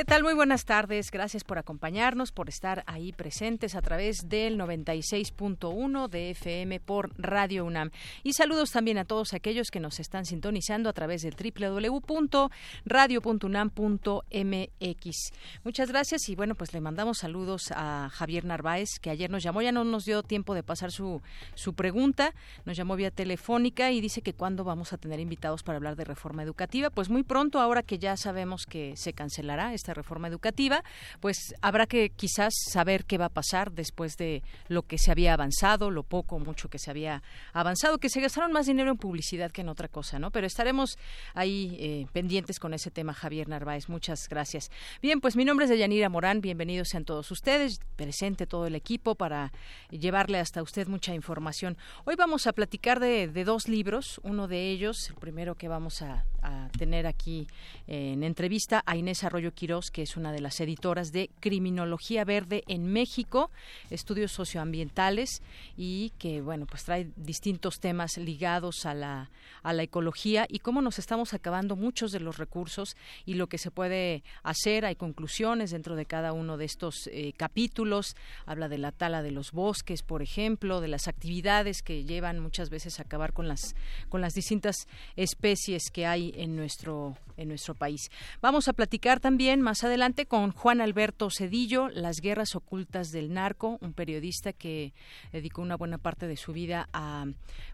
¿Qué tal? Muy buenas tardes. Gracias por acompañarnos, por estar ahí presentes a través del 96.1 de FM por Radio UNAM. Y saludos también a todos aquellos que nos están sintonizando a través de www.radio.unam.mx. Muchas gracias y bueno, pues le mandamos saludos a Javier Narváez, que ayer nos llamó, ya no nos dio tiempo de pasar su, su pregunta, nos llamó vía telefónica y dice que cuándo vamos a tener invitados para hablar de reforma educativa. Pues muy pronto, ahora que ya sabemos que se cancelará esta reforma educativa, pues habrá que quizás saber qué va a pasar después de lo que se había avanzado, lo poco o mucho que se había avanzado, que se gastaron más dinero en publicidad que en otra cosa, ¿no? Pero estaremos ahí eh, pendientes con ese tema, Javier Narváez. Muchas gracias. Bien, pues mi nombre es Deyanira Morán. Bienvenidos sean todos ustedes, presente todo el equipo para llevarle hasta usted mucha información. Hoy vamos a platicar de, dos libros, uno de ellos, el primero que vamos a, tener aquí en entrevista a Inés Arroyo Que es una de las editoras de Criminología Verde en México, estudios socioambientales y que, bueno, pues trae distintos temas ligados a la, a la ecología y cómo nos estamos acabando muchos de los recursos y lo que se puede hacer. Hay conclusiones dentro de cada uno de estos eh, capítulos. Habla de la tala de los bosques, por ejemplo, de las actividades que llevan muchas veces a acabar con las, con las distintas especies que hay en nuestro, en nuestro país. Vamos a platicar también más adelante con Juan Alberto Cedillo, Las guerras ocultas del narco, un periodista que dedicó una buena parte de su vida a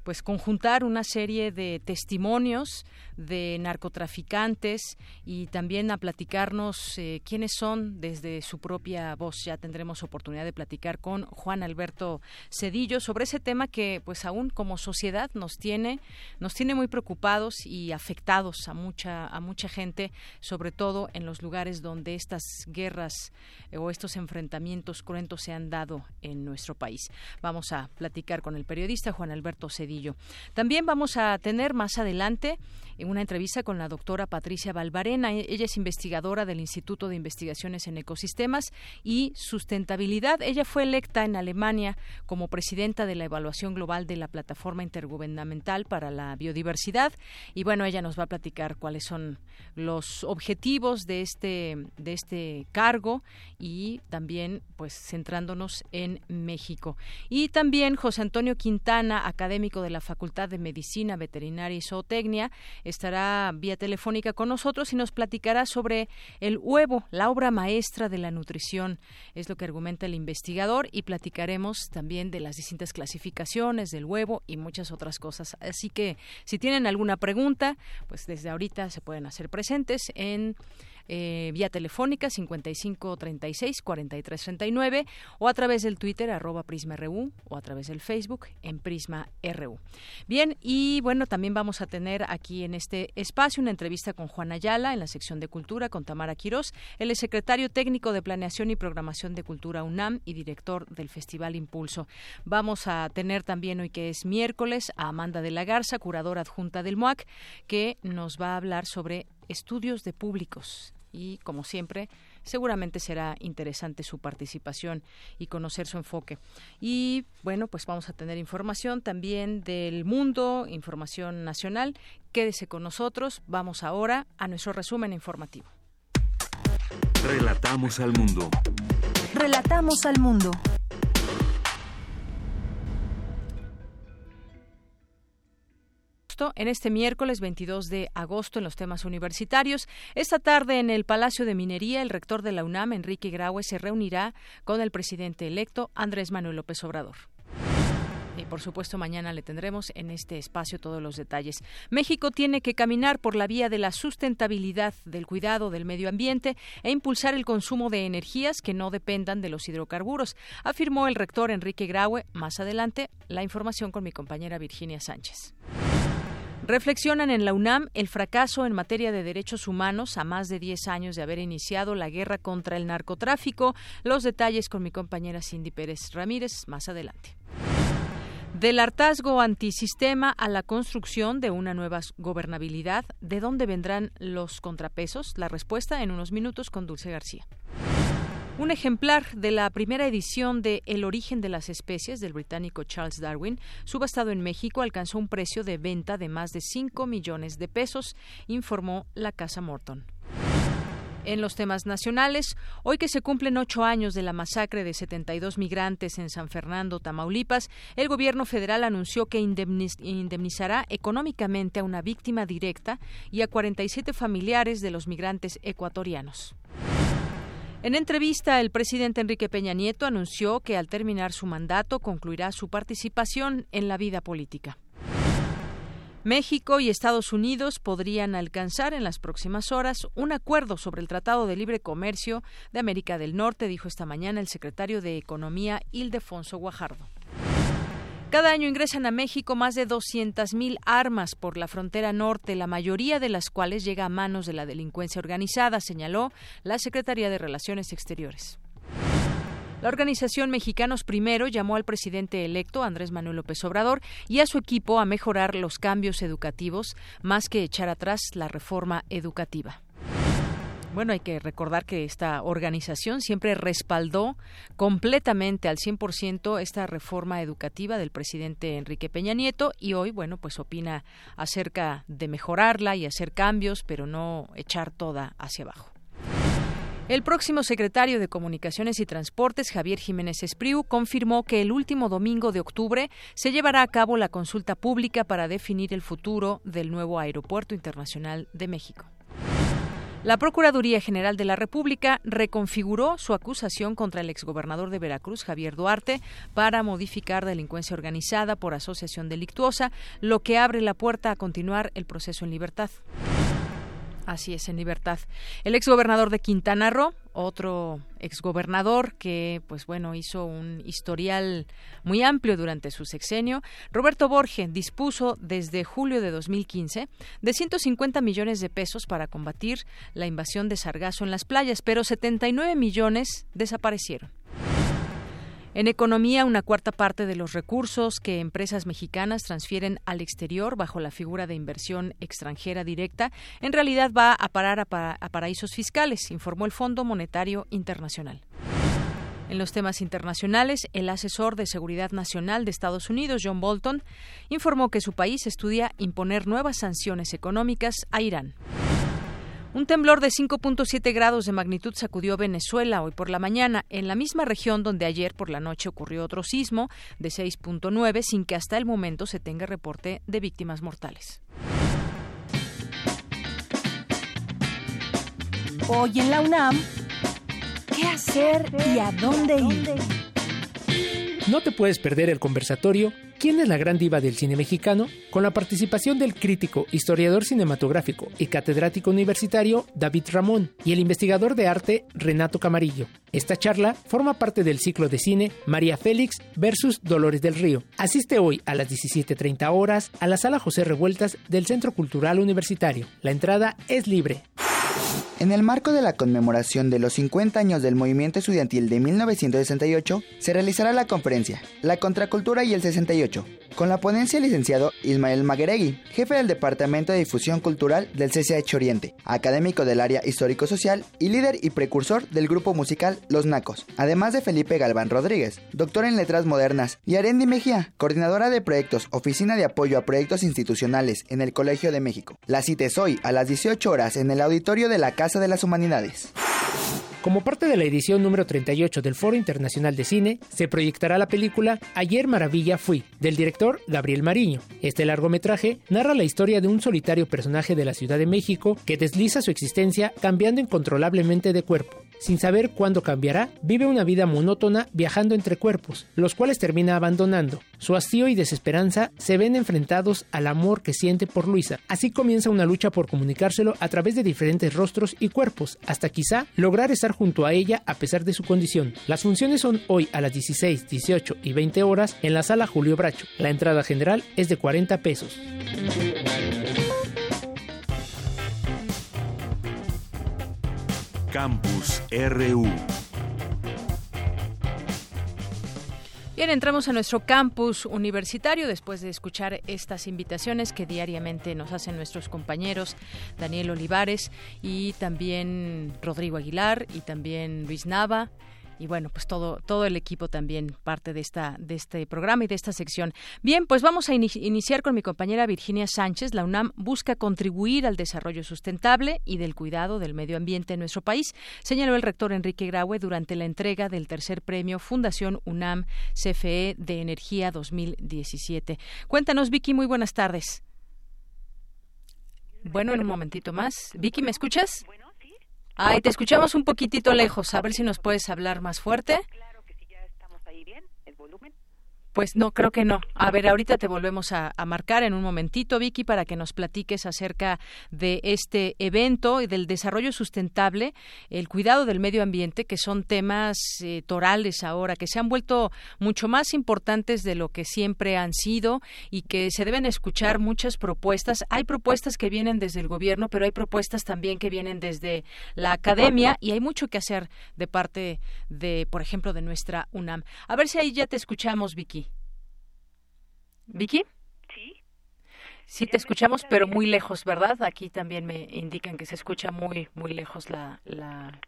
pues conjuntar una serie de testimonios de narcotraficantes y también a platicarnos eh, quiénes son desde su propia voz. Ya tendremos oportunidad de platicar con Juan Alberto Cedillo sobre ese tema que pues aún como sociedad nos tiene nos tiene muy preocupados y afectados a mucha a mucha gente, sobre todo en los lugares donde estas guerras eh, o estos enfrentamientos cruentos se han dado en nuestro país. Vamos a platicar con el periodista Juan Alberto Cedillo. También vamos a tener más adelante una entrevista con la doctora Patricia Valvarena. E-, ella es investigadora del Instituto de Investigaciones en Ecosistemas y Sustentabilidad. Ella fue electa en Alemania como presidenta de la evaluación global de la Plataforma Intergubernamental para la Biodiversidad. Y bueno, ella nos va a platicar cuáles son los objetivos de este de este cargo y también pues centrándonos en México. Y también José Antonio Quintana, académico de la Facultad de Medicina Veterinaria y Zootecnia, estará vía telefónica con nosotros y nos platicará sobre el huevo, la obra maestra de la nutrición. Es lo que argumenta el investigador y platicaremos también de las distintas clasificaciones del huevo y muchas otras cosas. Así que si tienen alguna pregunta, pues desde ahorita se pueden hacer presentes en eh, vía telefónica 55 36 43 39 o a través del Twitter arroba Prisma RU o a través del Facebook en Prisma RU. Bien, y bueno, también vamos a tener aquí en este espacio una entrevista con Juan Ayala en la sección de Cultura con Tamara Quirós. Es secretario técnico de Planeación y Programación de Cultura UNAM y director del Festival Impulso. Vamos a tener también hoy que es miércoles a Amanda de la Garza, curadora adjunta del MOAC, que nos va a hablar sobre estudios de públicos y, como siempre, seguramente será interesante su participación y conocer su enfoque. Y bueno, pues vamos a tener información también del mundo, información nacional. Quédese con nosotros. Vamos ahora a nuestro resumen informativo. Relatamos al mundo. Relatamos al mundo. En este miércoles 22 de agosto en los temas universitarios. Esta tarde en el Palacio de Minería, el rector de la UNAM, Enrique Graue, se reunirá con el presidente electo Andrés Manuel López Obrador. Y por supuesto, mañana le tendremos en este espacio todos los detalles. México tiene que caminar por la vía de la sustentabilidad, del cuidado del medio ambiente e impulsar el consumo de energías que no dependan de los hidrocarburos, afirmó el rector Enrique Graue. Más adelante, la información con mi compañera Virginia Sánchez. Reflexionan en la UNAM el fracaso en materia de derechos humanos a más de 10 años de haber iniciado la guerra contra el narcotráfico. Los detalles con mi compañera Cindy Pérez Ramírez más adelante. Del hartazgo antisistema a la construcción de una nueva gobernabilidad, ¿de dónde vendrán los contrapesos? La respuesta en unos minutos con Dulce García. Un ejemplar de la primera edición de El origen de las especies del británico Charles Darwin, subastado en México, alcanzó un precio de venta de más de 5 millones de pesos, informó la Casa Morton. En los temas nacionales, hoy que se cumplen ocho años de la masacre de 72 migrantes en San Fernando, Tamaulipas, el gobierno federal anunció que indemnizará económicamente a una víctima directa y a 47 familiares de los migrantes ecuatorianos. En entrevista, el presidente Enrique Peña Nieto anunció que al terminar su mandato concluirá su participación en la vida política. México y Estados Unidos podrían alcanzar en las próximas horas un acuerdo sobre el Tratado de Libre Comercio de América del Norte, dijo esta mañana el secretario de Economía Ildefonso Guajardo. Cada año ingresan a México más de 200.000 armas por la frontera norte, la mayoría de las cuales llega a manos de la delincuencia organizada, señaló la Secretaría de Relaciones Exteriores. La organización Mexicanos Primero llamó al presidente electo, Andrés Manuel López Obrador, y a su equipo a mejorar los cambios educativos, más que echar atrás la reforma educativa. Bueno, hay que recordar que esta organización siempre respaldó completamente al 100% esta reforma educativa del presidente Enrique Peña Nieto y hoy, bueno, pues opina acerca de mejorarla y hacer cambios, pero no echar toda hacia abajo. El próximo secretario de Comunicaciones y Transportes, Javier Jiménez Espriu, confirmó que el último domingo de octubre se llevará a cabo la consulta pública para definir el futuro del nuevo Aeropuerto Internacional de México. La Procuraduría General de la República reconfiguró su acusación contra el exgobernador de Veracruz, Javier Duarte, para modificar delincuencia organizada por asociación delictuosa, lo que abre la puerta a continuar el proceso en libertad. Así es, en libertad. El exgobernador de Quintana Roo, otro exgobernador que, pues bueno, hizo un historial muy amplio durante su sexenio, Roberto Borge dispuso desde julio de 2015 de 150 millones de pesos para combatir la invasión de sargazo en las playas, pero 79 millones desaparecieron. En economía, una cuarta parte de los recursos que empresas mexicanas transfieren al exterior bajo la figura de inversión extranjera directa en realidad va a parar a, paraísos fiscales, informó el Fondo Monetario Internacional. En los temas internacionales, el asesor de Seguridad Nacional de Estados Unidos, John Bolton, informó que su país estudia imponer nuevas sanciones económicas a Irán. Un temblor de 5.7 grados de magnitud sacudió Venezuela hoy por la mañana, en la misma región donde ayer por la noche ocurrió otro sismo de 6.9 sin que hasta el momento se tenga reporte de víctimas mortales. Hoy en la UNAM, ¿qué hacer y a dónde ir? No te puedes perder el conversatorio ¿Quién es la gran diva del cine mexicano? con la participación del crítico, historiador cinematográfico y catedrático universitario David Ramón y el investigador de arte Renato Camarillo. Esta charla forma parte del ciclo de cine María Félix versus Dolores del Río. Asiste hoy a las 17.30 horas a la sala José Revueltas del Centro Cultural Universitario. La entrada es libre. En el marco de la conmemoración de los 50 años del movimiento estudiantil de 1968, se realizará la conferencia La Contracultura y el 68, con la ponencia licenciado Ismael Magueregui, jefe del Departamento de Difusión Cultural del CCH Oriente, académico del área histórico-social y líder y precursor del grupo musical Los Nacos, además de Felipe Galván Rodríguez, doctor en Letras Modernas, y Arendi Mejía, coordinadora de proyectos Oficina de Apoyo a Proyectos Institucionales en el Colegio de México. La cita es hoy a las 18 horas en el auditorio de la Casa de las Humanidades. Como parte de la edición número 38 del Foro Internacional de Cine, se proyectará la película Ayer Maravilla Fui, del director Gabriel Mariño. Este largometraje narra la historia de un solitario personaje de la Ciudad de México que desliza su existencia cambiando incontrolablemente de cuerpo. Sin saber cuándo cambiará, vive una vida monótona viajando entre cuerpos, los cuales termina abandonando. Su hastío y desesperanza se ven enfrentados al amor que siente por Luisa. Así comienza una lucha por comunicárselo a través de diferentes rostros y cuerpos, hasta quizá lograr estar junto a ella a pesar de su condición. Las funciones son hoy a las 16, 18 y 20 horas en la sala Julio Bracho. La entrada general es de 40 pesos. Campus RU. Bien, entramos a nuestro campus universitario después de escuchar estas invitaciones que diariamente nos hacen nuestros compañeros Daniel Olivares y también Rodrigo Aguilar y también Luis Nava y bueno, pues todo, todo el equipo también parte de, esta, de este programa y de esta sección. Bien, pues vamos a iniciar con mi compañera Virginia Sánchez. La UNAM busca contribuir al desarrollo sustentable y del cuidado del medio ambiente en nuestro país, señaló el rector Enrique Graue durante la entrega del tercer premio Fundación UNAM CFE de Energía 2017. Cuéntanos, Vicky, muy buenas tardes. Bueno, en un momentito más. Vicky, ¿me escuchas? Ay, te escuchamos un poquitito lejos. A ver si nos puedes hablar más fuerte. Claro que sí, ya estamos ahí bien, el volumen. Pues no, creo que no. A ver, ahorita te volvemos a, marcar en un momentito, Vicky, para que nos platiques acerca de este evento y del desarrollo sustentable, el cuidado del medio ambiente, que son temas eh, torales ahora, que se han vuelto mucho más importantes de lo que siempre han sido y que se deben escuchar muchas propuestas. Hay propuestas que vienen desde el gobierno, pero hay propuestas también que vienen desde la academia y hay mucho que hacer de parte de, por ejemplo, de nuestra UNAM. A ver si ahí ya te escuchamos, Vicky. Vicky. Sí. Sí, te escuchamos, pero muy lejos, ¿verdad? Aquí también me indican que se escucha muy, muy lejos la, la,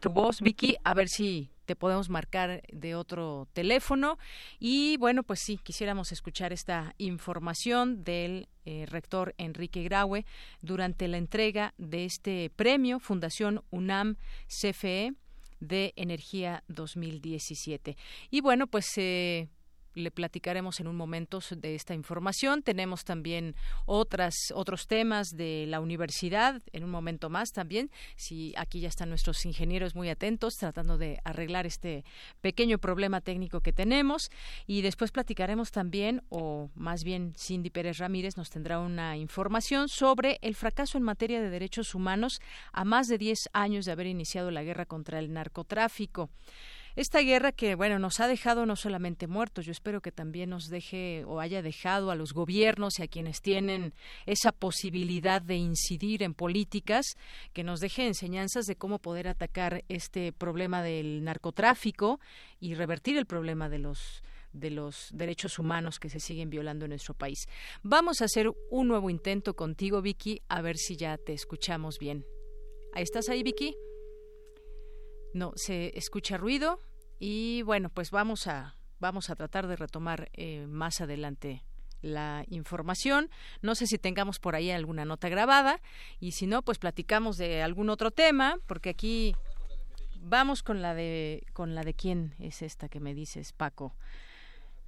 tu voz, Vicky. A ver si te podemos marcar de otro teléfono. Y bueno, pues sí, quisiéramos escuchar esta información del eh, rector Enrique Graue durante la entrega de este premio Fundación UNAM CFE de Energía 2017. Y bueno, pues eh, le platicaremos en un momento de esta información. Tenemos también otras otros temas de la universidad en un momento más también. Si aquí ya están nuestros ingenieros muy atentos tratando de arreglar este pequeño problema técnico que tenemos y después platicaremos también o más bien Cindy Pérez Ramírez nos tendrá una información sobre el fracaso en materia de derechos humanos a más de 10 años de haber iniciado la guerra contra el narcotráfico. Esta guerra que, bueno, nos ha dejado no solamente muertos, yo espero que también nos deje o haya dejado a los gobiernos y a quienes tienen esa posibilidad de incidir en políticas, que nos deje enseñanzas de cómo poder atacar este problema del narcotráfico y revertir el problema de los de los derechos humanos que se siguen violando en nuestro país. Vamos a hacer un nuevo intento contigo, Vicky, a ver si ya te escuchamos bien. ¿Estás ahí, Vicky? No, se escucha ruido y bueno, pues vamos a vamos a tratar de retomar eh, más adelante la información. No sé si tengamos por ahí alguna nota grabada y si no, pues platicamos de algún otro tema, porque aquí vamos con la de con la de quién es esta que me dices, Paco.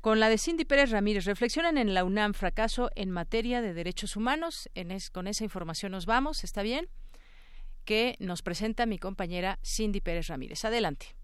Con la de Cindy Pérez Ramírez, reflexionan en la UNAM fracaso en materia de derechos humanos. En con esa información nos vamos, ¿está bien? Que nos presenta mi compañera Cindy Pérez Ramírez. Adelante.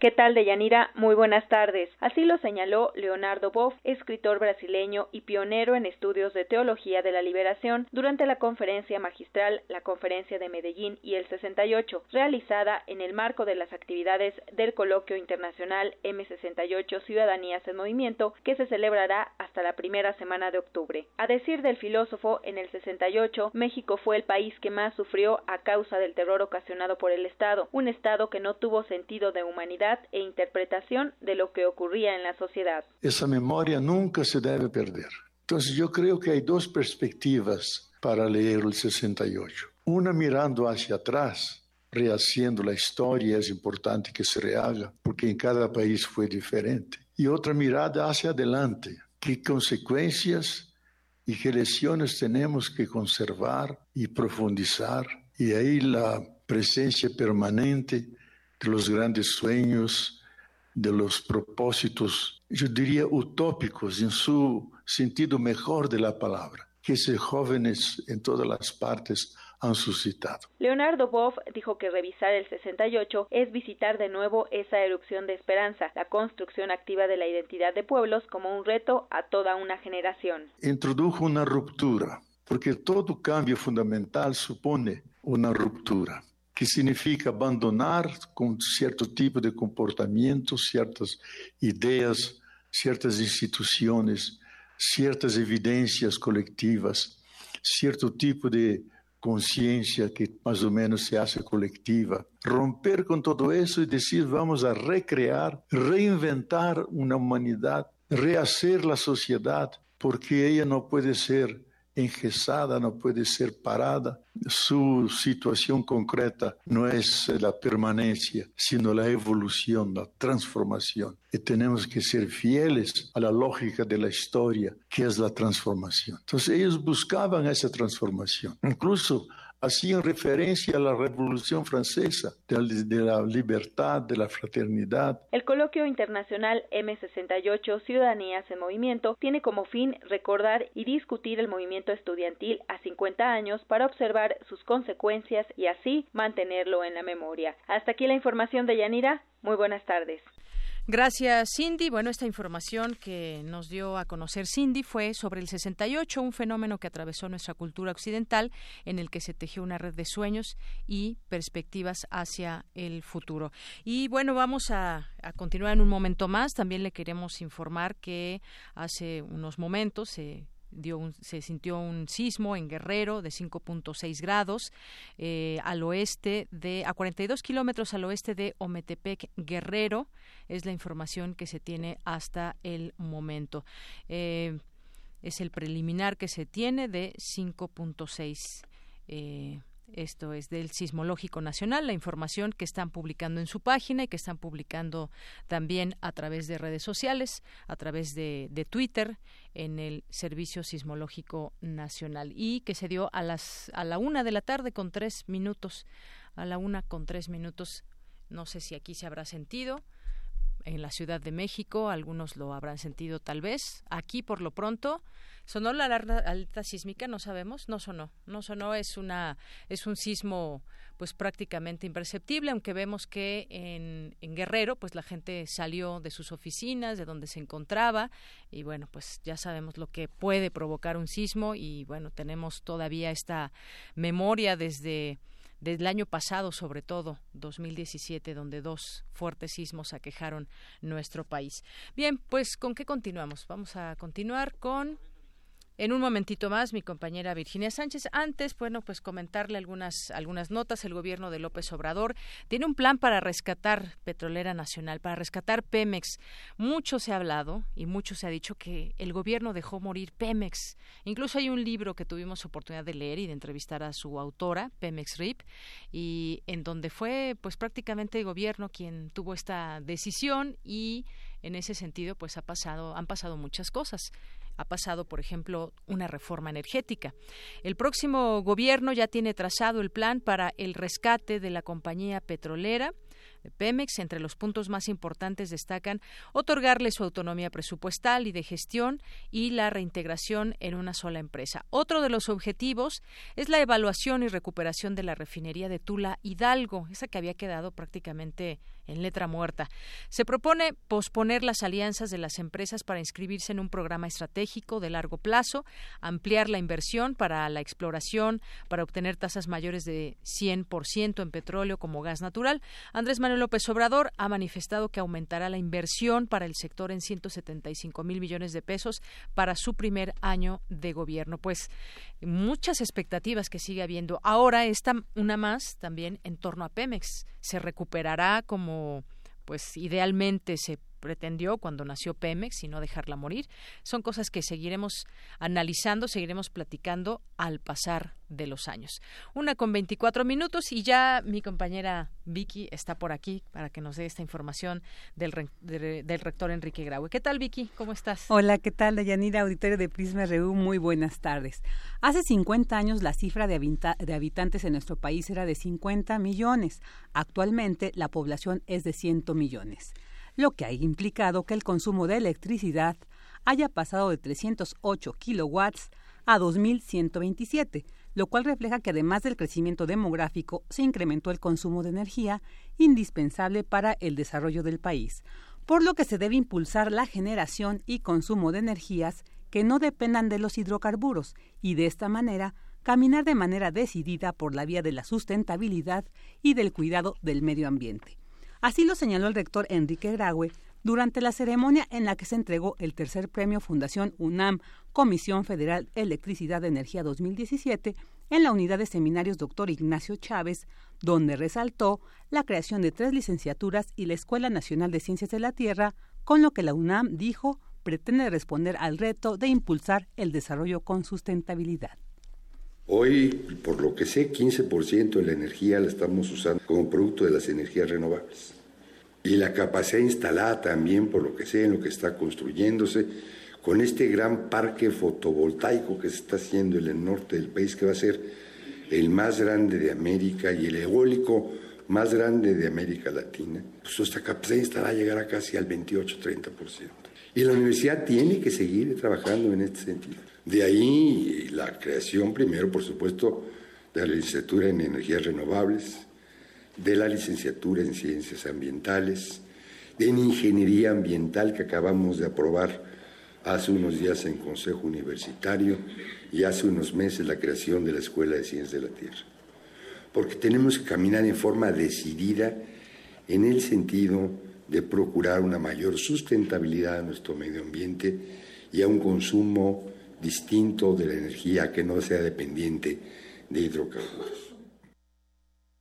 ¿Qué tal, Deyanira? Muy buenas tardes. Así lo señaló Leonardo Boff, escritor brasileño y pionero en estudios de teología de la liberación, durante la conferencia magistral La Conferencia de Medellín y el 68, realizada en el marco de las actividades del Coloquio Internacional M68 Ciudadanías en Movimiento, que se celebrará hasta la primera semana de octubre. A decir del filósofo, en el 68, México fue el país que más sufrió a causa del terror ocasionado por el Estado, un Estado que no tuvo sentido de humanidad e interpretación de lo que ocurría en la sociedad. Esa memoria nunca se debe perder. Entonces yo creo que hay dos perspectivas para leer el 68. Una mirando hacia atrás, rehaciendo la historia, es importante que se rehaga, porque en cada país fue diferente. Y otra mirada hacia adelante, qué consecuencias y qué lecciones tenemos que conservar y profundizar. Y ahí la presencia permanente de los grandes sueños, de los propósitos, yo diría utópicos en su sentido mejor de la palabra, que se jóvenes en todas las partes han suscitado. Leonardo Boff dijo que revisar el 68 es visitar de nuevo esa erupción de esperanza, la construcción activa de la identidad de pueblos como un reto a toda una generación. Introdujo una ruptura, porque todo cambio fundamental supone una ruptura que significa abandonar con cierto tipo de comportamiento, ciertas ideas, ciertas instituciones, ciertas evidencias colectivas, cierto tipo de conciencia que más o menos se hace colectiva. Romper con todo eso y decir vamos a recrear, reinventar una humanidad, rehacer la sociedad, porque ella no puede ser engesada, no puede ser parada. Su situación concreta no es la permanencia, sino la evolución, la transformación. Y tenemos que ser fieles a la lógica de la historia, que es la transformación. Entonces ellos buscaban esa transformación. Incluso hacían referencia a la Revolución Francesa, de la libertad, de la fraternidad. El coloquio internacional M68 Ciudadanías en Movimiento tiene como fin recordar y discutir el movimiento estudiantil a 50 años para observar sus consecuencias y así mantenerlo en la memoria. Hasta aquí la información de Yanira. Muy buenas tardes. Gracias, Cindy. Bueno, esta información que nos dio a conocer Cindy fue sobre el 68, un fenómeno que atravesó nuestra cultura occidental, en el que se tejió una red de sueños y perspectivas hacia el futuro. Y bueno, vamos a, continuar en un momento más. También le queremos informar que hace unos momentos se se sintió un sismo en Guerrero de 5.6 grados eh, al oeste de a 42 kilómetros al oeste de Ometepec Guerrero es la información que se tiene hasta el momento. Eh, es el preliminar que se tiene de 5.6 eh, esto es del Sismológico Nacional, la información que están publicando en su página y que están publicando también a través de redes sociales, a través de, de Twitter, en el Servicio Sismológico Nacional y que se dio a las a la una de la tarde con tres minutos, a la una con tres minutos. No sé si aquí se habrá sentido en la Ciudad de México, algunos lo habrán sentido tal vez. Aquí, por lo pronto, ¿Sonó la alarma alta sísmica? No sabemos. No sonó. No sonó. Es una es un sismo pues prácticamente imperceptible, aunque vemos que en, Guerrero pues la gente salió de sus oficinas, de donde se encontraba y bueno pues ya sabemos lo que puede provocar un sismo y bueno tenemos todavía esta memoria desde desde el año pasado, sobre todo 2017, donde dos fuertes sismos aquejaron nuestro país. Bien, pues ¿con qué continuamos? Vamos a continuar con en un momentito más, mi compañera Virginia Sánchez. Antes, bueno, pues comentarle algunas, algunas notas. El gobierno de López Obrador tiene un plan para rescatar Petrolera Nacional, para rescatar Pemex. Mucho se ha hablado y mucho se ha dicho que el gobierno dejó morir Pemex. Incluso hay un libro que tuvimos oportunidad de leer y de entrevistar a su autora, Pemex RIP, y en donde fue pues prácticamente el gobierno quien tuvo esta decisión y en ese sentido pues ha pasado han pasado muchas cosas ha pasado, por ejemplo, una reforma energética. El próximo gobierno ya tiene trazado el plan para el rescate de la compañía petrolera Pemex. Entre los puntos más importantes destacan otorgarle su autonomía presupuestal y de gestión y la reintegración en una sola empresa. Otro de los objetivos es la evaluación y recuperación de la refinería de Tula Hidalgo, esa que había quedado prácticamente en letra muerta. Se propone posponer las alianzas de las empresas para inscribirse en un programa estratégico de largo plazo, ampliar la inversión para la exploración, para obtener tasas mayores de 100% en petróleo como gas natural. Andrés Manuel López Obrador ha manifestado que aumentará la inversión para el sector en 175 mil millones de pesos para su primer año de gobierno. Pues muchas expectativas que sigue habiendo. Ahora está una más también en torno a Pemex. Se recuperará como pues idealmente se pretendió cuando nació Pemex y no dejarla morir. Son cosas que seguiremos analizando, seguiremos platicando al pasar de los años. Una con 24 minutos y ya mi compañera Vicky está por aquí para que nos dé esta información del, del rector Enrique Graue. ¿Qué tal, Vicky? ¿Cómo estás? Hola, ¿qué tal, Dayanira, auditorio de Prisma RU? Muy buenas tardes. Hace 50 años la cifra de, de habitantes en nuestro país era de 50 millones. Actualmente la población es de 100 millones lo que ha implicado que el consumo de electricidad haya pasado de 308 kilowatts a 2.127, lo cual refleja que además del crecimiento demográfico se incrementó el consumo de energía indispensable para el desarrollo del país, por lo que se debe impulsar la generación y consumo de energías que no dependan de los hidrocarburos y de esta manera caminar de manera decidida por la vía de la sustentabilidad y del cuidado del medio ambiente. Así lo señaló el rector Enrique Graue durante la ceremonia en la que se entregó el tercer premio Fundación UNAM Comisión Federal Electricidad de Energía 2017 en la unidad de seminarios Dr. Ignacio Chávez, donde resaltó la creación de tres licenciaturas y la Escuela Nacional de Ciencias de la Tierra, con lo que la UNAM dijo pretende responder al reto de impulsar el desarrollo con sustentabilidad. Hoy, por lo que sé, 15% de la energía la estamos usando como producto de las energías renovables y la capacidad instalada también, por lo que sé, en lo que está construyéndose, con este gran parque fotovoltaico que se está haciendo en el norte del país, que va a ser el más grande de América y el eólico más grande de América Latina, pues esta capacidad instalada llegará casi al 28-30%. Y la universidad tiene que seguir trabajando en este sentido. De ahí la creación, primero, por supuesto, de la licenciatura en energías renovables, de la licenciatura en Ciencias Ambientales, en Ingeniería Ambiental que acabamos de aprobar hace unos días en Consejo Universitario y hace unos meses la creación de la Escuela de Ciencias de la Tierra. Porque tenemos que caminar en forma decidida en el sentido de procurar una mayor sustentabilidad de nuestro medio ambiente y a un consumo distinto de la energía que no sea dependiente de hidrocarburos.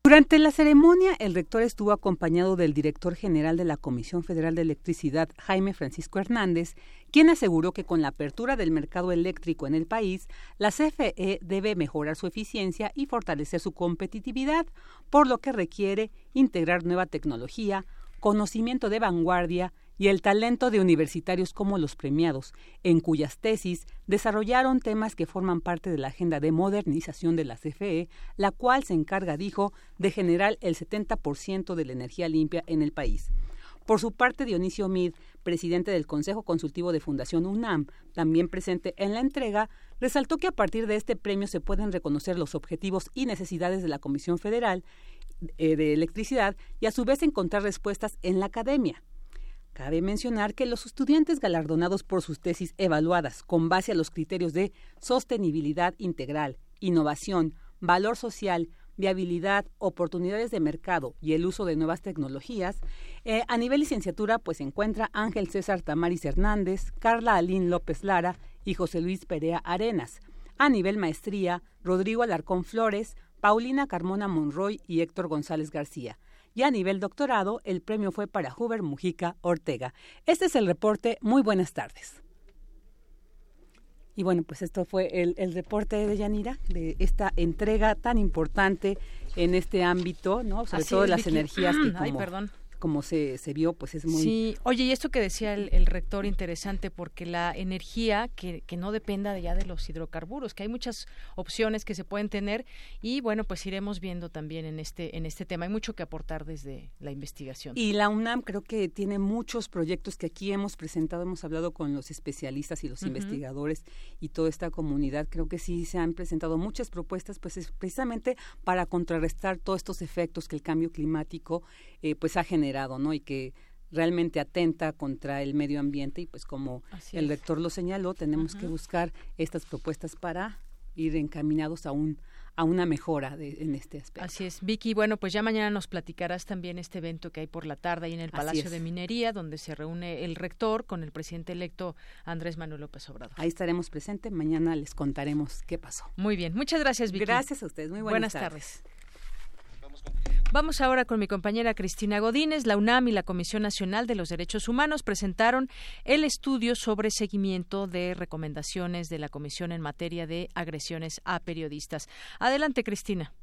Durante la ceremonia, el rector estuvo acompañado del director general de la Comisión Federal de Electricidad, Jaime Francisco Hernández, quien aseguró que con la apertura del mercado eléctrico en el país, la CFE debe mejorar su eficiencia y fortalecer su competitividad, por lo que requiere integrar nueva tecnología, conocimiento de vanguardia y el talento de universitarios como los premiados, en cuyas tesis desarrollaron temas que forman parte de la agenda de modernización de la CFE, la cual se encarga, dijo, de generar el 70% de la energía limpia en el país. Por su parte, Dionisio Mid, presidente del Consejo Consultivo de Fundación UNAM, también presente en la entrega, resaltó que a partir de este premio se pueden reconocer los objetivos y necesidades de la Comisión Federal eh, de Electricidad y a su vez encontrar respuestas en la academia. Cabe mencionar que los estudiantes galardonados por sus tesis evaluadas con base a los criterios de sostenibilidad integral, innovación, valor social, viabilidad, oportunidades de mercado y el uso de nuevas tecnologías, eh, a nivel licenciatura pues se encuentra Ángel César Tamaris Hernández, Carla Alín López Lara y José Luis Perea Arenas. A nivel maestría, Rodrigo Alarcón Flores, Paulina Carmona Monroy y Héctor González García y a nivel doctorado el premio fue para Huber Mujica Ortega. Este es el reporte. Muy buenas tardes. Y bueno, pues esto fue el, reporte de Yanira, de esta entrega tan importante en este ámbito, ¿no? Sobre todo las energías que Ay, perdón como se, se vio, pues es muy... Sí, oye, y esto que decía el, rector, interesante, porque la energía que, que no dependa ya de los hidrocarburos, que hay muchas opciones que se pueden tener y bueno, pues iremos viendo también en este, en este tema. Hay mucho que aportar desde la investigación. Y la UNAM creo que tiene muchos proyectos que aquí hemos presentado, hemos hablado con los especialistas y los investigadores y toda esta comunidad. Creo que sí se han presentado muchas propuestas, pues es precisamente para contrarrestar todos estos efectos que el cambio climático eh, pues ha generado ¿no? Y que realmente atenta contra el medio ambiente y pues como el rector lo señaló, tenemos que buscar estas propuestas para ir encaminados a un a una mejora de, en este aspecto. Así es, Vicky. Bueno, pues ya mañana nos platicarás también este evento que hay por la tarde ahí en el Palacio de Minería, donde se reúne el rector con el presidente electo Andrés Manuel López Obrador. Ahí estaremos presentes. Mañana les contaremos qué pasó. Muy bien. Muchas gracias, Vicky. Gracias a ustedes. Muy buenas, tardes. Vamos ahora con mi compañera Cristina Godínez. La UNAM y la Comisión Nacional de los Derechos Humanos presentaron el estudio sobre seguimiento de recomendaciones de la Comisión en materia de agresiones a periodistas. Adelante, Cristina.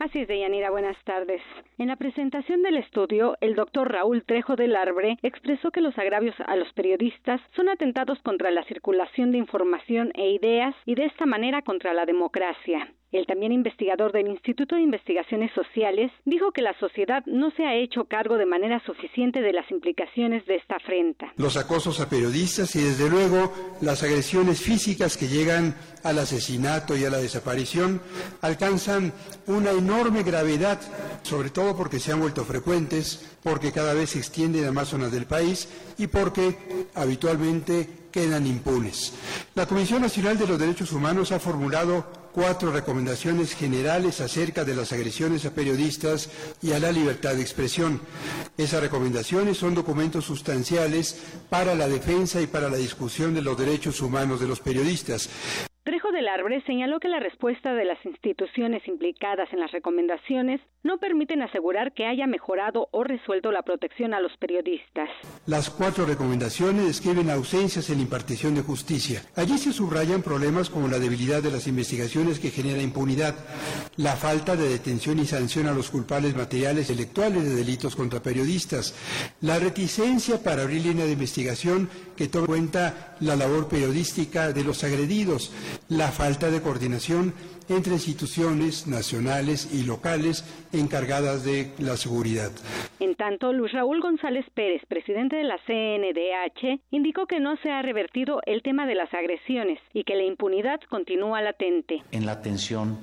Así es, Deyanira, buenas tardes. En la presentación del estudio, el doctor Raúl Trejo del Arbre expresó que los agravios a los periodistas son atentados contra la circulación de información e ideas y de esta manera contra la democracia. El también investigador del Instituto de Investigaciones Sociales dijo que la sociedad no se ha hecho cargo de manera suficiente de las implicaciones de esta afrenta. Los acosos a periodistas y desde luego las agresiones físicas que llegan al asesinato y a la desaparición alcanzan una enorme gravedad, sobre todo porque se han vuelto frecuentes, porque cada vez se extienden a más zonas del país y porque habitualmente quedan impunes. La Comisión Nacional de los Derechos Humanos ha formulado cuatro recomendaciones generales acerca de las agresiones a periodistas y a la libertad de expresión. Esas recomendaciones son documentos sustanciales para la defensa y para la discusión de los derechos humanos de los periodistas. Trejo del Arbre señaló que la respuesta de las instituciones implicadas en las recomendaciones no permiten asegurar que haya mejorado o resuelto la protección a los periodistas. Las cuatro recomendaciones describen ausencias en la impartición de justicia. Allí se subrayan problemas como la debilidad de las investigaciones que genera impunidad, la falta de detención y sanción a los culpables materiales intelectuales de delitos contra periodistas, la reticencia para abrir línea de investigación que tome en cuenta la labor periodística de los agredidos, la falta de coordinación entre instituciones nacionales y locales encargadas de la seguridad. En tanto, Luis Raúl González Pérez, presidente de la CNDH, indicó que no se ha revertido el tema de las agresiones y que la impunidad continúa latente. En la atención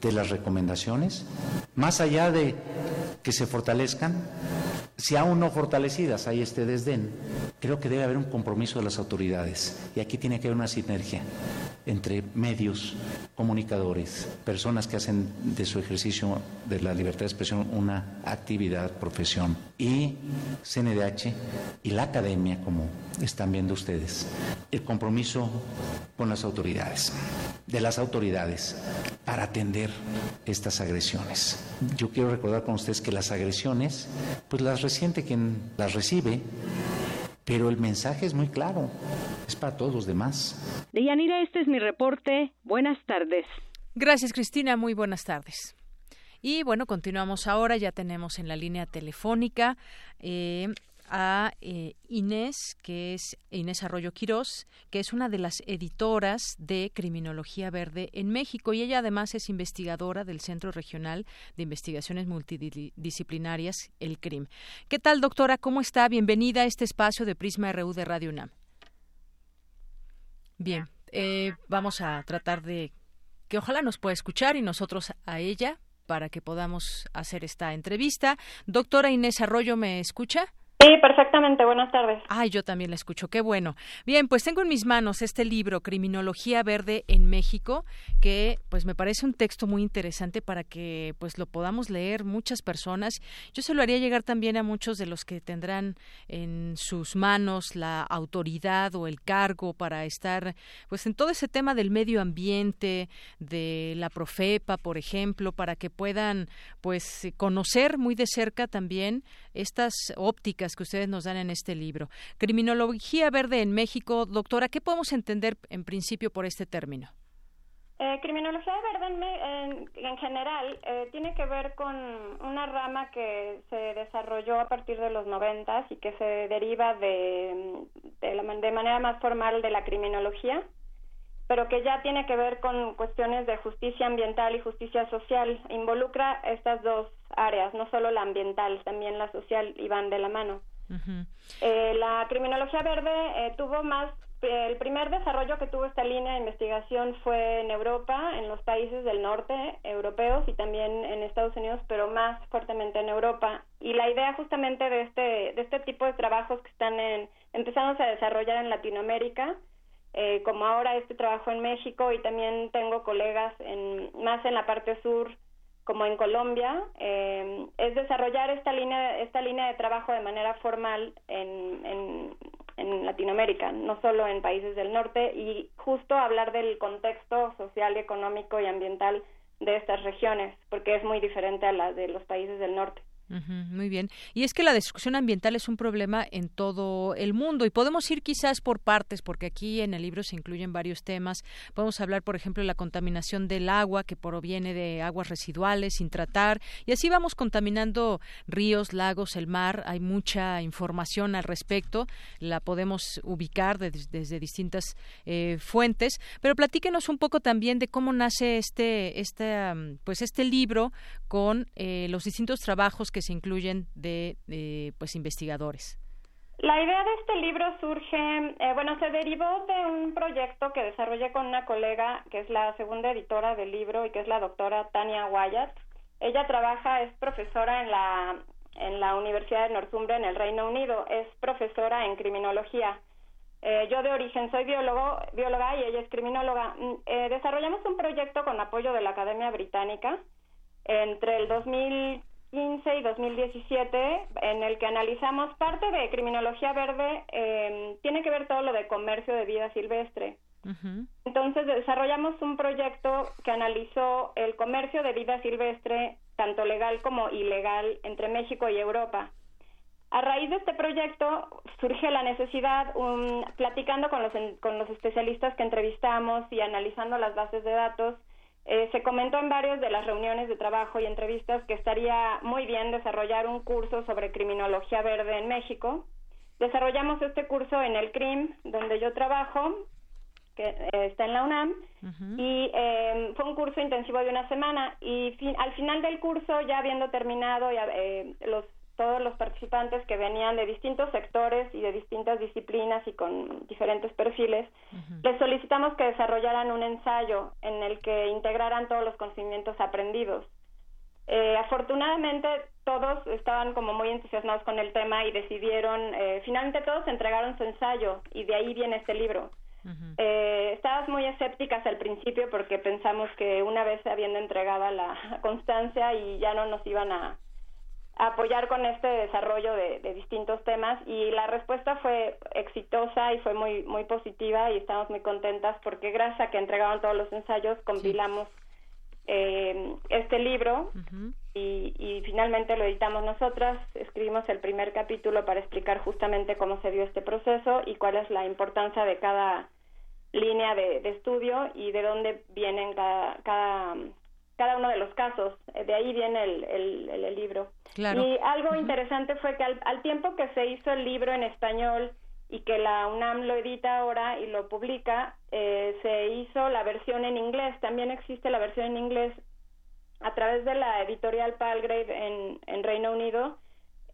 de las recomendaciones, más allá de que se fortalezcan, si aún no fortalecidas hay este desdén, creo que debe haber un compromiso de las autoridades y aquí tiene que haber una sinergia entre medios, comunicadores, personas que hacen de su ejercicio de la libertad de expresión una actividad, profesión y CNDH y la academia, como están viendo ustedes, el compromiso con las autoridades, de las autoridades para atender estas agresiones. Yo quiero recordar con ustedes que las agresiones, pues las resiente quien las recibe, pero el mensaje es muy claro, es para todos los demás. Deyanira, este es mi reporte. Buenas tardes. Gracias, Cristina. Muy buenas tardes. Y bueno, continuamos ahora, ya tenemos en la línea telefónica eh, a eh, Inés, que es Inés Arroyo Quirós, que es una de las editoras de Criminología Verde en México y ella además es investigadora del Centro Regional de Investigaciones Multidisciplinarias, el CRIM. ¿Qué tal, doctora? ¿Cómo está? Bienvenida a este espacio de Prisma RU de Radio UNAM. Bien, eh, vamos a tratar de que ojalá nos pueda escuchar y nosotros a ella para que podamos hacer esta entrevista. Doctora Inés Arroyo, ¿me escucha? Sí, perfectamente. Buenas tardes. Ay, yo también la escucho. Qué bueno. Bien, pues tengo en mis manos este libro, Criminología Verde en México, que pues me parece un texto muy interesante para que pues lo podamos leer muchas personas. Yo se lo haría llegar también a muchos de los que tendrán en sus manos la autoridad o el cargo para estar pues en todo ese tema del medio ambiente, de la Profepa, por ejemplo, para que puedan pues conocer muy de cerca también estas ópticas que ustedes nos dan en este libro. Criminología verde en México, doctora, ¿qué podemos entender en principio por este término? Eh, criminología verde en, general eh, tiene que ver con una rama que se desarrolló a partir de los noventas y que se deriva de, de manera más formal de la criminología pero que ya tiene que ver con cuestiones de justicia ambiental y justicia social. Involucra estas dos áreas, no solo la ambiental, también la social, y van de la mano. eh, la criminología verde eh, tuvo más, el primer desarrollo que tuvo esta línea de investigación fue en Europa, en los países del norte europeos y también en Estados Unidos, pero más fuertemente en Europa. Y la idea justamente de este, de este tipo de trabajos que están en, empezándose a desarrollar en Latinoamérica, eh, como ahora este trabajo en México y también tengo colegas en, más en la parte sur como en Colombia, eh, es desarrollar esta línea, esta línea de trabajo de manera formal en, en, en, Latinoamérica, no solo en países del norte, y justo hablar del contexto social, económico y ambiental de estas regiones, porque es muy diferente a la de los países del norte. Muy bien. Y es que la destrucción ambiental es un problema en todo el mundo y podemos ir quizás por partes, porque aquí en el libro se incluyen varios temas. Podemos hablar, por ejemplo, de la contaminación del agua que proviene de aguas residuales sin tratar y así vamos contaminando ríos, lagos, el mar. Hay mucha información al respecto. La podemos ubicar desde distintas eh, fuentes. Pero platíquenos un poco también de cómo nace este, este, pues este libro con eh, los distintos trabajos que se incluyen de, pues investigadores. La idea de este libro surge, eh, bueno, se derivó de un proyecto que desarrollé con una colega que es la segunda editora del libro y que es la doctora Tania Wyatt. Ella trabaja, es profesora en la, en la Universidad de Northumbria en el Reino Unido, es profesora en criminología. Eh, yo de origen soy biólogo, bióloga y ella es criminóloga. Mm, eh, desarrollamos un proyecto con apoyo de la Academia Británica entre el 2000 2015 y 2017 en el que analizamos parte de criminología verde, eh, tiene que ver todo lo de comercio de vida silvestre. Entonces desarrollamos un proyecto que analizó el comercio de vida silvestre, tanto legal como ilegal, entre México y Europa. A raíz de este proyecto surge la necesidad, um, platicando con los, con los especialistas que entrevistamos y analizando las bases de datos, eh, se comentó en varias de las reuniones de trabajo y entrevistas que estaría muy bien desarrollar un curso sobre criminología verde en México. Desarrollamos este curso en el CRIM, donde yo trabajo, que eh, está en la UNAM, y eh, fue un curso intensivo de una semana. Y al final del curso, ya habiendo terminado los todos los participantes que venían de distintos sectores y de distintas disciplinas y con diferentes perfiles, les solicitamos que desarrollaran un ensayo en el que integraran todos los conocimientos aprendidos. Eh, afortunadamente todos estaban como muy entusiasmados con el tema y decidieron, eh, finalmente todos entregaron su ensayo y de ahí viene este libro. eh, estábamos muy escépticas al principio porque pensamos que una vez habiendo entregado la constancia y ya no nos iban a, apoyar con este desarrollo de, distintos temas y la respuesta fue exitosa y fue muy muy positiva y estamos muy contentas porque gracias a que entregaron todos los ensayos compilamos eh, este libro y, y, finalmente lo editamos nosotras. Escribimos el primer capítulo para explicar justamente cómo se dio este proceso y cuál es la importancia de cada línea de, de estudio y de dónde vienen cada, cada cada uno de los casos. Eh, de ahí viene el, el, libro. Y algo interesante fue que al, tiempo que se hizo el libro en español y que la UNAM lo edita ahora y lo publica, eh, se hizo la versión en inglés. También existe la versión en inglés a través de la editorial Palgrave en, en Reino Unido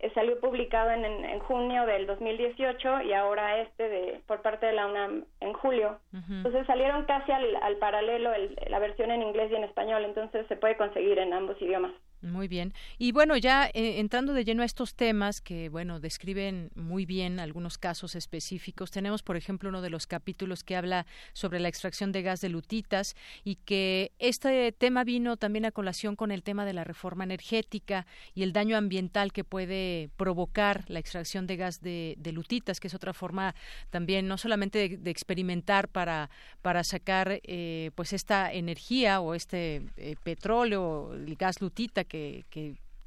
eh, salió publicado en, en, junio del 2018 y ahora este de por parte de la UNAM en julio. Entonces salieron casi al, al paralelo la versión en inglés y en español, entonces se puede conseguir en ambos idiomas. Muy bien. Y bueno, ya eh, entrando de lleno a estos temas que, bueno, describen muy bien algunos casos específicos, tenemos, por ejemplo, uno de los capítulos que habla sobre la extracción de gas de lutitas y que este tema vino también a colación con el tema de la reforma energética y el daño ambiental que puede provocar la extracción de gas de, lutitas, que es otra forma también no solamente de, experimentar para, para sacar eh, pues esta energía o este eh, petróleo, el gas lutita que,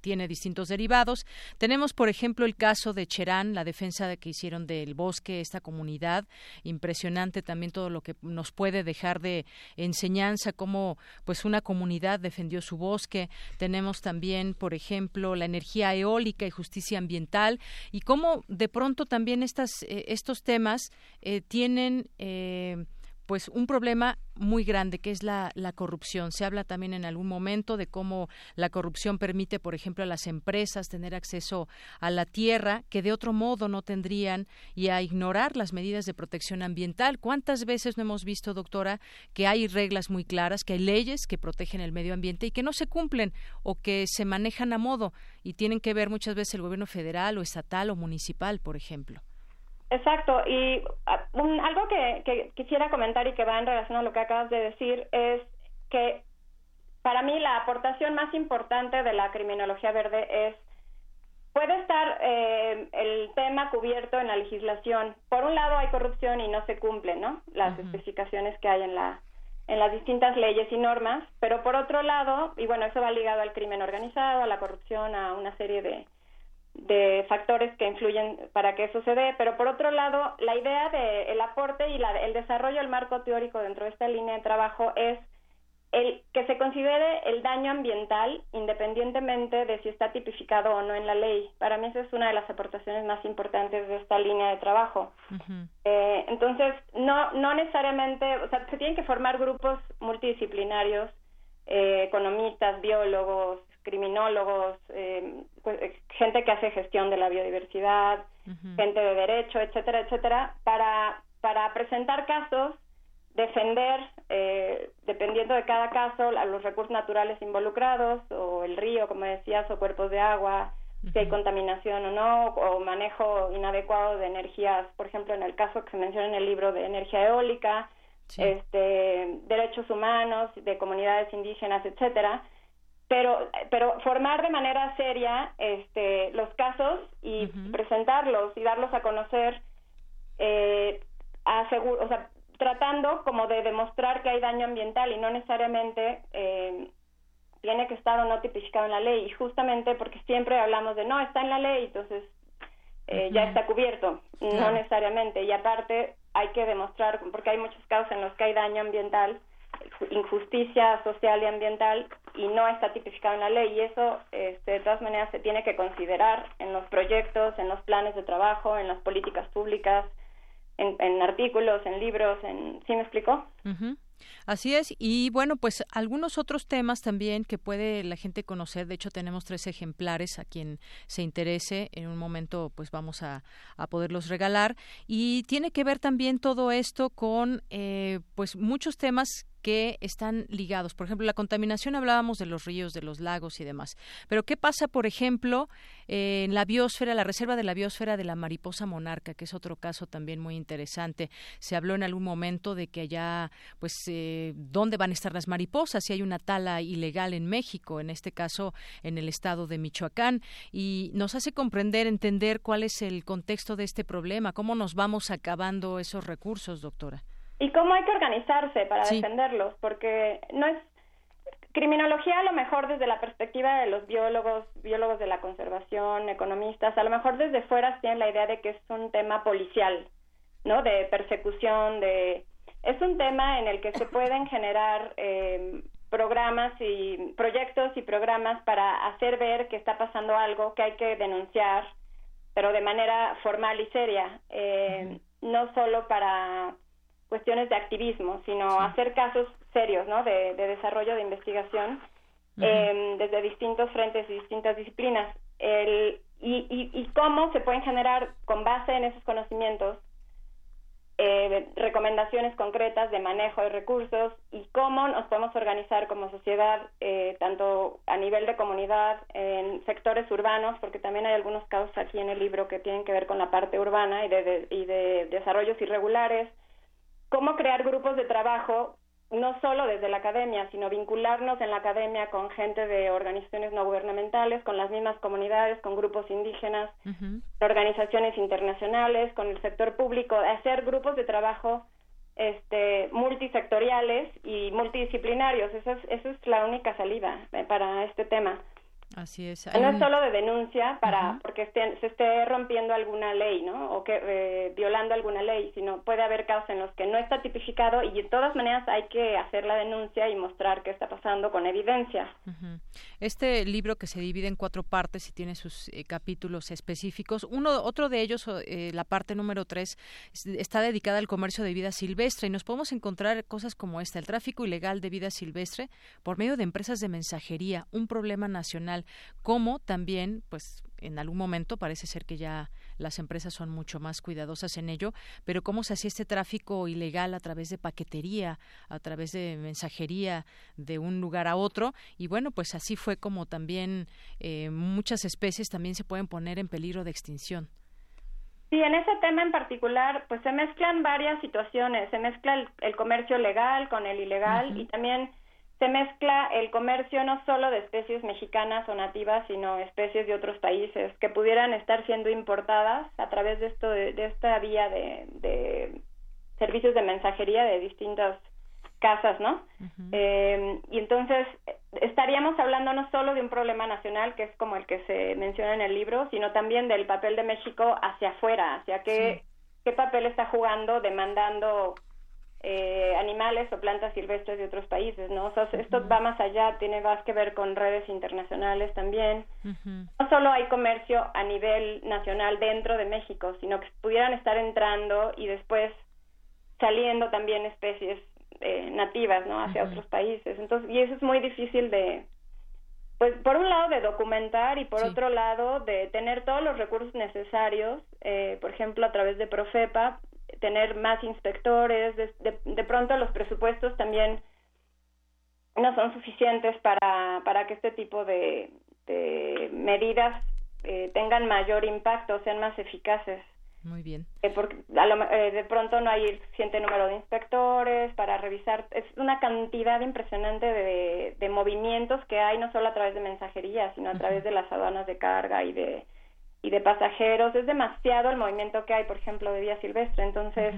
tiene distintos derivados. Tenemos, por ejemplo, el caso de Cherán, la defensa que hicieron del bosque, esta comunidad. Impresionante también todo lo que nos puede dejar de enseñanza, cómo pues una comunidad defendió su bosque. Tenemos también, por ejemplo, la energía eólica y justicia ambiental y cómo de pronto también estas, eh, estos temas eh, tienen eh, pues un problema muy grande que es la, la, corrupción. Se habla también en algún momento de cómo la corrupción permite, por ejemplo, a las empresas tener acceso a la tierra que de otro modo no tendrían y a ignorar las medidas de protección ambiental. ¿Cuántas veces no hemos visto, doctora, que hay reglas muy claras, que hay leyes que protegen el medio ambiente y que no se cumplen o que se manejan a modo y tienen que ver muchas veces el gobierno federal o estatal o municipal, por ejemplo? Exacto, y ah, algo que, quisiera comentar y que va en relación a lo que acabas de decir es que para mí la aportación más importante de la criminología verde es puede estar eh, el tema cubierto en la legislación. Por un lado hay corrupción y no se cumplen, ¿no? Las especificaciones que hay en la en las distintas leyes y normas, pero por otro lado, y bueno, eso va ligado al crimen organizado, a la corrupción, a una serie de, de factores que influyen para que eso se dé, pero por otro lado, la idea del el aporte y la, el desarrollo del marco teórico dentro de esta línea de trabajo es el que se considere el daño ambiental independientemente de si está tipificado o no en la ley. Para mí esa es una de las aportaciones más importantes de esta línea de trabajo. eh, entonces, no, no necesariamente, o sea, se tienen que formar grupos multidisciplinarios, eh, economistas, biólogos, criminólogos, eh, pues, eh, gente que hace gestión de la biodiversidad, gente de derecho, etcétera, etcétera, para, para presentar casos defender, eh, dependiendo de cada caso, a los recursos naturales involucrados, o el río, como decías, o cuerpos de agua, si hay contaminación o no, o manejo inadecuado de energías, por ejemplo, en el caso que se menciona en el libro de energía eólica, este, derechos humanos, de comunidades indígenas, etcétera. Pero, pero formar de manera seria este, los casos y presentarlos y darlos a conocer, eh, asegur o sea, tratando como de demostrar que hay daño ambiental y no necesariamente eh, tiene que estar o no tipificado en la ley. Y justamente porque siempre hablamos de no está en la ley entonces eh, ya está cubierto. No necesariamente. Y aparte hay que demostrar porque hay muchos casos en los que hay daño ambiental injusticia social y ambiental y no está tipificado en la ley y eso este, de todas maneras se tiene que considerar en los proyectos en los planes de trabajo en las políticas públicas en, artículos, en libros, en... ¿sí me explicó? Así es, y bueno, pues algunos otros temas también que puede la gente conocer. De hecho, tenemos tres ejemplares a quien se interese. En un momento, pues vamos a, a poderlos regalar. Y tiene que ver también todo esto con, eh, pues, muchos temas que están ligados. Por ejemplo, la contaminación hablábamos de los ríos, de los lagos y demás. Pero ¿qué pasa, por ejemplo, en la biosfera, la reserva de la biosfera de la mariposa monarca, que es otro caso también muy interesante? Se habló en algún momento de que allá, pues, eh, ¿dónde van a estar las mariposas? Si hay una tala ilegal en México, en este caso en el estado de Michoacán, y nos hace comprender, entender cuál es el contexto de este problema, cómo nos vamos acabando esos recursos, doctora. Y cómo hay que organizarse para defenderlos, porque no es criminología a lo mejor desde la perspectiva de los biólogos, biólogos de la conservación, economistas, a lo mejor desde fuera tienen la idea de que es un tema policial, ¿no? De persecución, de... Es un tema en el que se pueden generar eh, programas y proyectos y programas para hacer ver que está pasando algo que hay que denunciar, pero de manera formal y seria, eh, no solo para cuestiones de activismo, sino hacer casos serios, ¿no? De, desarrollo de investigación em, desde distintos frentes y distintas disciplinas. El, y, y, cómo se pueden generar, con base en esos conocimientos, eh, recomendaciones concretas de manejo de recursos y cómo nos podemos organizar como sociedad, eh, tanto a nivel de comunidad, en sectores urbanos, porque también hay algunos casos aquí en el libro que tienen que ver con la parte urbana y de, y de desarrollos irregulares, cómo crear grupos de trabajo no solo desde la academia, sino vincularnos en la academia con gente de organizaciones no gubernamentales, con las mismas comunidades, con grupos indígenas, organizaciones internacionales, con el sector público, hacer grupos de trabajo este, multisectoriales y multidisciplinarios. Esa es, esa es la única salida eh, para este tema. Así es. No es solo de denuncia para porque se esté rompiendo alguna ley, ¿no? O que eh, violando alguna ley, sino puede haber casos en los que no está tipificado y de todas maneras hay que hacer la denuncia y mostrar qué está pasando con evidencia. Este libro que se divide en cuatro partes y tiene sus eh, capítulos específicos, uno otro de ellos, eh, la parte número tres, está dedicada al comercio de vida silvestre y nos podemos encontrar cosas como esta: el tráfico ilegal de vida silvestre por medio de empresas de mensajería, un problema nacional como también, pues en algún momento parece ser que ya las empresas son mucho más cuidadosas en ello, pero cómo se hacía este tráfico ilegal a través de paquetería, a través de mensajería de un lugar a otro, y bueno, pues así fue como también eh, muchas especies también se pueden poner en peligro de extinción. Sí, en ese tema en particular, pues se mezclan varias situaciones, se mezcla el, comercio legal con el ilegal y también se mezcla el comercio no solo de especies mexicanas o nativas, sino especies de otros países que pudieran estar siendo importadas a través de esto de, esta vía de, servicios de mensajería de distintos casas, ¿no? Eh, y entonces estaríamos hablando no solo de un problema nacional, que es como el que se menciona en el libro, sino también del papel de México hacia afuera, hacia qué, qué papel está jugando, demandando eh, animales o plantas silvestres de otros países, ¿no? esto va más allá, tiene más que ver con redes internacionales también. No solo hay comercio a nivel nacional dentro de México, sino que pudieran estar entrando y después saliendo también especies eh, nativas, ¿no? Hacia otros países. Entonces, y eso es muy difícil de, pues por un lado de documentar y por otro lado de tener todos los recursos necesarios, eh, por ejemplo a través de Profepa, tener más inspectores, de, de, pronto los presupuestos también no son suficientes para, para que este tipo de, de medidas eh, tengan mayor impacto, sean más eficaces. Muy bien. Eh, porque eh, de pronto no hay suficiente número de inspectores para revisar. Es una cantidad impresionante de, de movimientos que hay, no solo a través de mensajería, sino a través de las aduanas de carga y de, y de pasajeros. Es demasiado el movimiento que hay, por ejemplo, de vía silvestre. Entonces,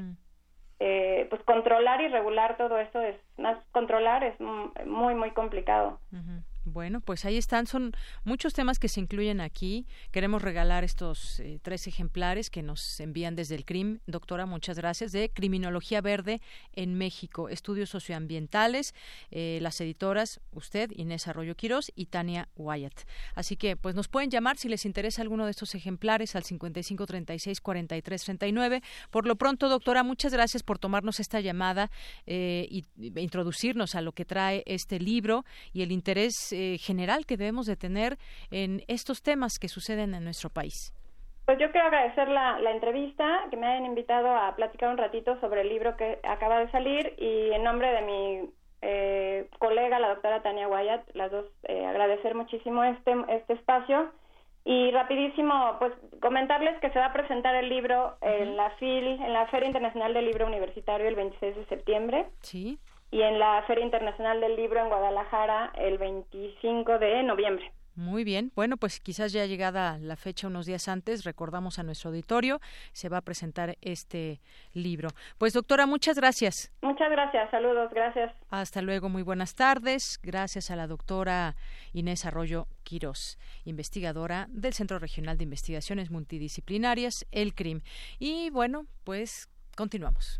eh, pues controlar y regular todo esto es más controlar es muy, muy complicado. Bueno, pues ahí están, son muchos temas que se incluyen aquí. Queremos regalar estos eh, tres ejemplares que nos envían desde el CRIM. Doctora, muchas gracias. De Criminología Verde en México, Estudios Socioambientales, eh, las editoras, usted, Inés Arroyo Quirós y Tania Wyatt. Así que, pues nos pueden llamar si les interesa alguno de estos ejemplares al 5536-4339. Por lo pronto, doctora, muchas gracias por tomarnos esta llamada eh, y introducirnos a lo que trae este libro y el interés eh, general que debemos de tener en estos temas que suceden en nuestro país. Pues yo quiero agradecer la, entrevista, que me hayan invitado a platicar un ratito sobre el libro que acaba de salir y en nombre de mi eh, colega, la doctora Tania Wyatt, las dos, eh, agradecer muchísimo este, este espacio. Y rapidísimo, pues comentarles que se va a presentar el libro en la FIL, en la Feria Internacional del Libro Universitario el 26 de septiembre. Sí y en la Feria Internacional del Libro en Guadalajara el 25 de noviembre. Muy bien. Bueno, pues quizás ya llegada la fecha unos días antes, recordamos a nuestro auditorio, se va a presentar este libro. Pues doctora, muchas gracias. Muchas gracias. Saludos. Gracias. Hasta luego. Muy buenas tardes. Gracias a la doctora Inés Arroyo Quirós, investigadora del Centro Regional de Investigaciones Multidisciplinarias, el CRIM. Y bueno, pues continuamos.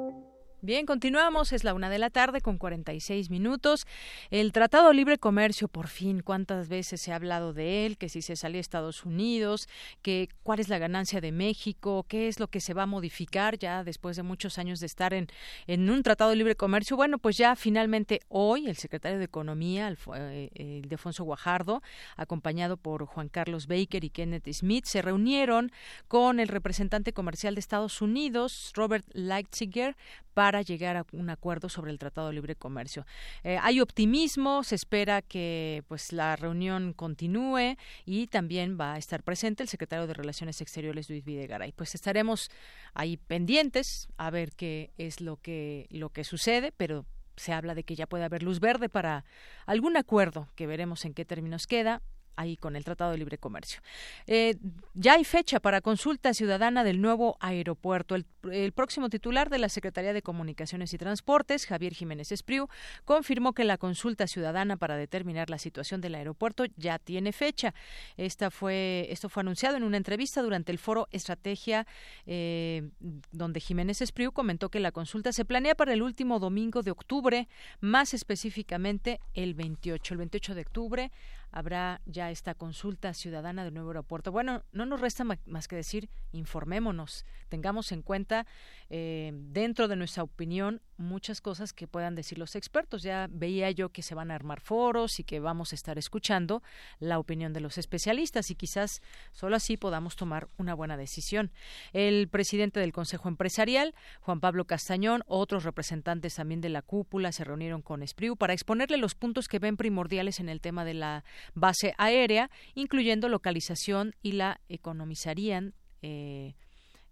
Bien, continuamos. Es la una de la tarde con 46 minutos. El Tratado Libre Comercio, por fin, ¿cuántas veces se ha hablado de él? Que si se sale a Estados Unidos, que cuál es la ganancia de México, qué es lo que se va a modificar ya después de muchos años de estar en, en un Tratado de Libre Comercio. Bueno, pues ya finalmente hoy el secretario de Economía, el, eh, Defonso Guajardo, acompañado por Juan Carlos Baker y Kenneth Smith, se reunieron con el representante comercial de Estados Unidos, Robert Leitziger, para llegar a un acuerdo sobre el Tratado de Libre Comercio. Eh, hay optimismo, se espera que pues la reunión continúe y también va a estar presente el secretario de Relaciones Exteriores Luis Videgaray. Pues estaremos ahí pendientes a ver qué es lo que lo que sucede, pero se habla de que ya puede haber luz verde para algún acuerdo que veremos en qué términos queda ahí con el Tratado de Libre Comercio. Eh, ya hay fecha para consulta ciudadana del nuevo aeropuerto. El, próximo titular de la Secretaría de Comunicaciones y Transportes, Javier Jiménez Espriu, confirmó que la consulta ciudadana para determinar la situación del aeropuerto ya tiene fecha. Esta fue, esto fue anunciado en una entrevista durante el foro Estrategia, eh, donde Jiménez Espriu comentó que la consulta se planea para el último domingo de octubre, más específicamente el 28. El 28 de octubre habrá ya esta consulta ciudadana del nuevo aeropuerto. Bueno, no nos resta más que decir, informémonos, tengamos en cuenta, eh, dentro de nuestra opinión, muchas cosas que puedan decir los expertos. Ya veía yo que se van a armar foros y que vamos a estar escuchando la opinión de los especialistas y quizás solo así podamos tomar una buena decisión. El presidente del Consejo Empresarial, Juan Pablo Castañón, otros representantes también de la cúpula se reunieron con Espriu para exponerle los puntos que ven primordiales en el tema de la base aérea, incluyendo localización y la economizarían eh,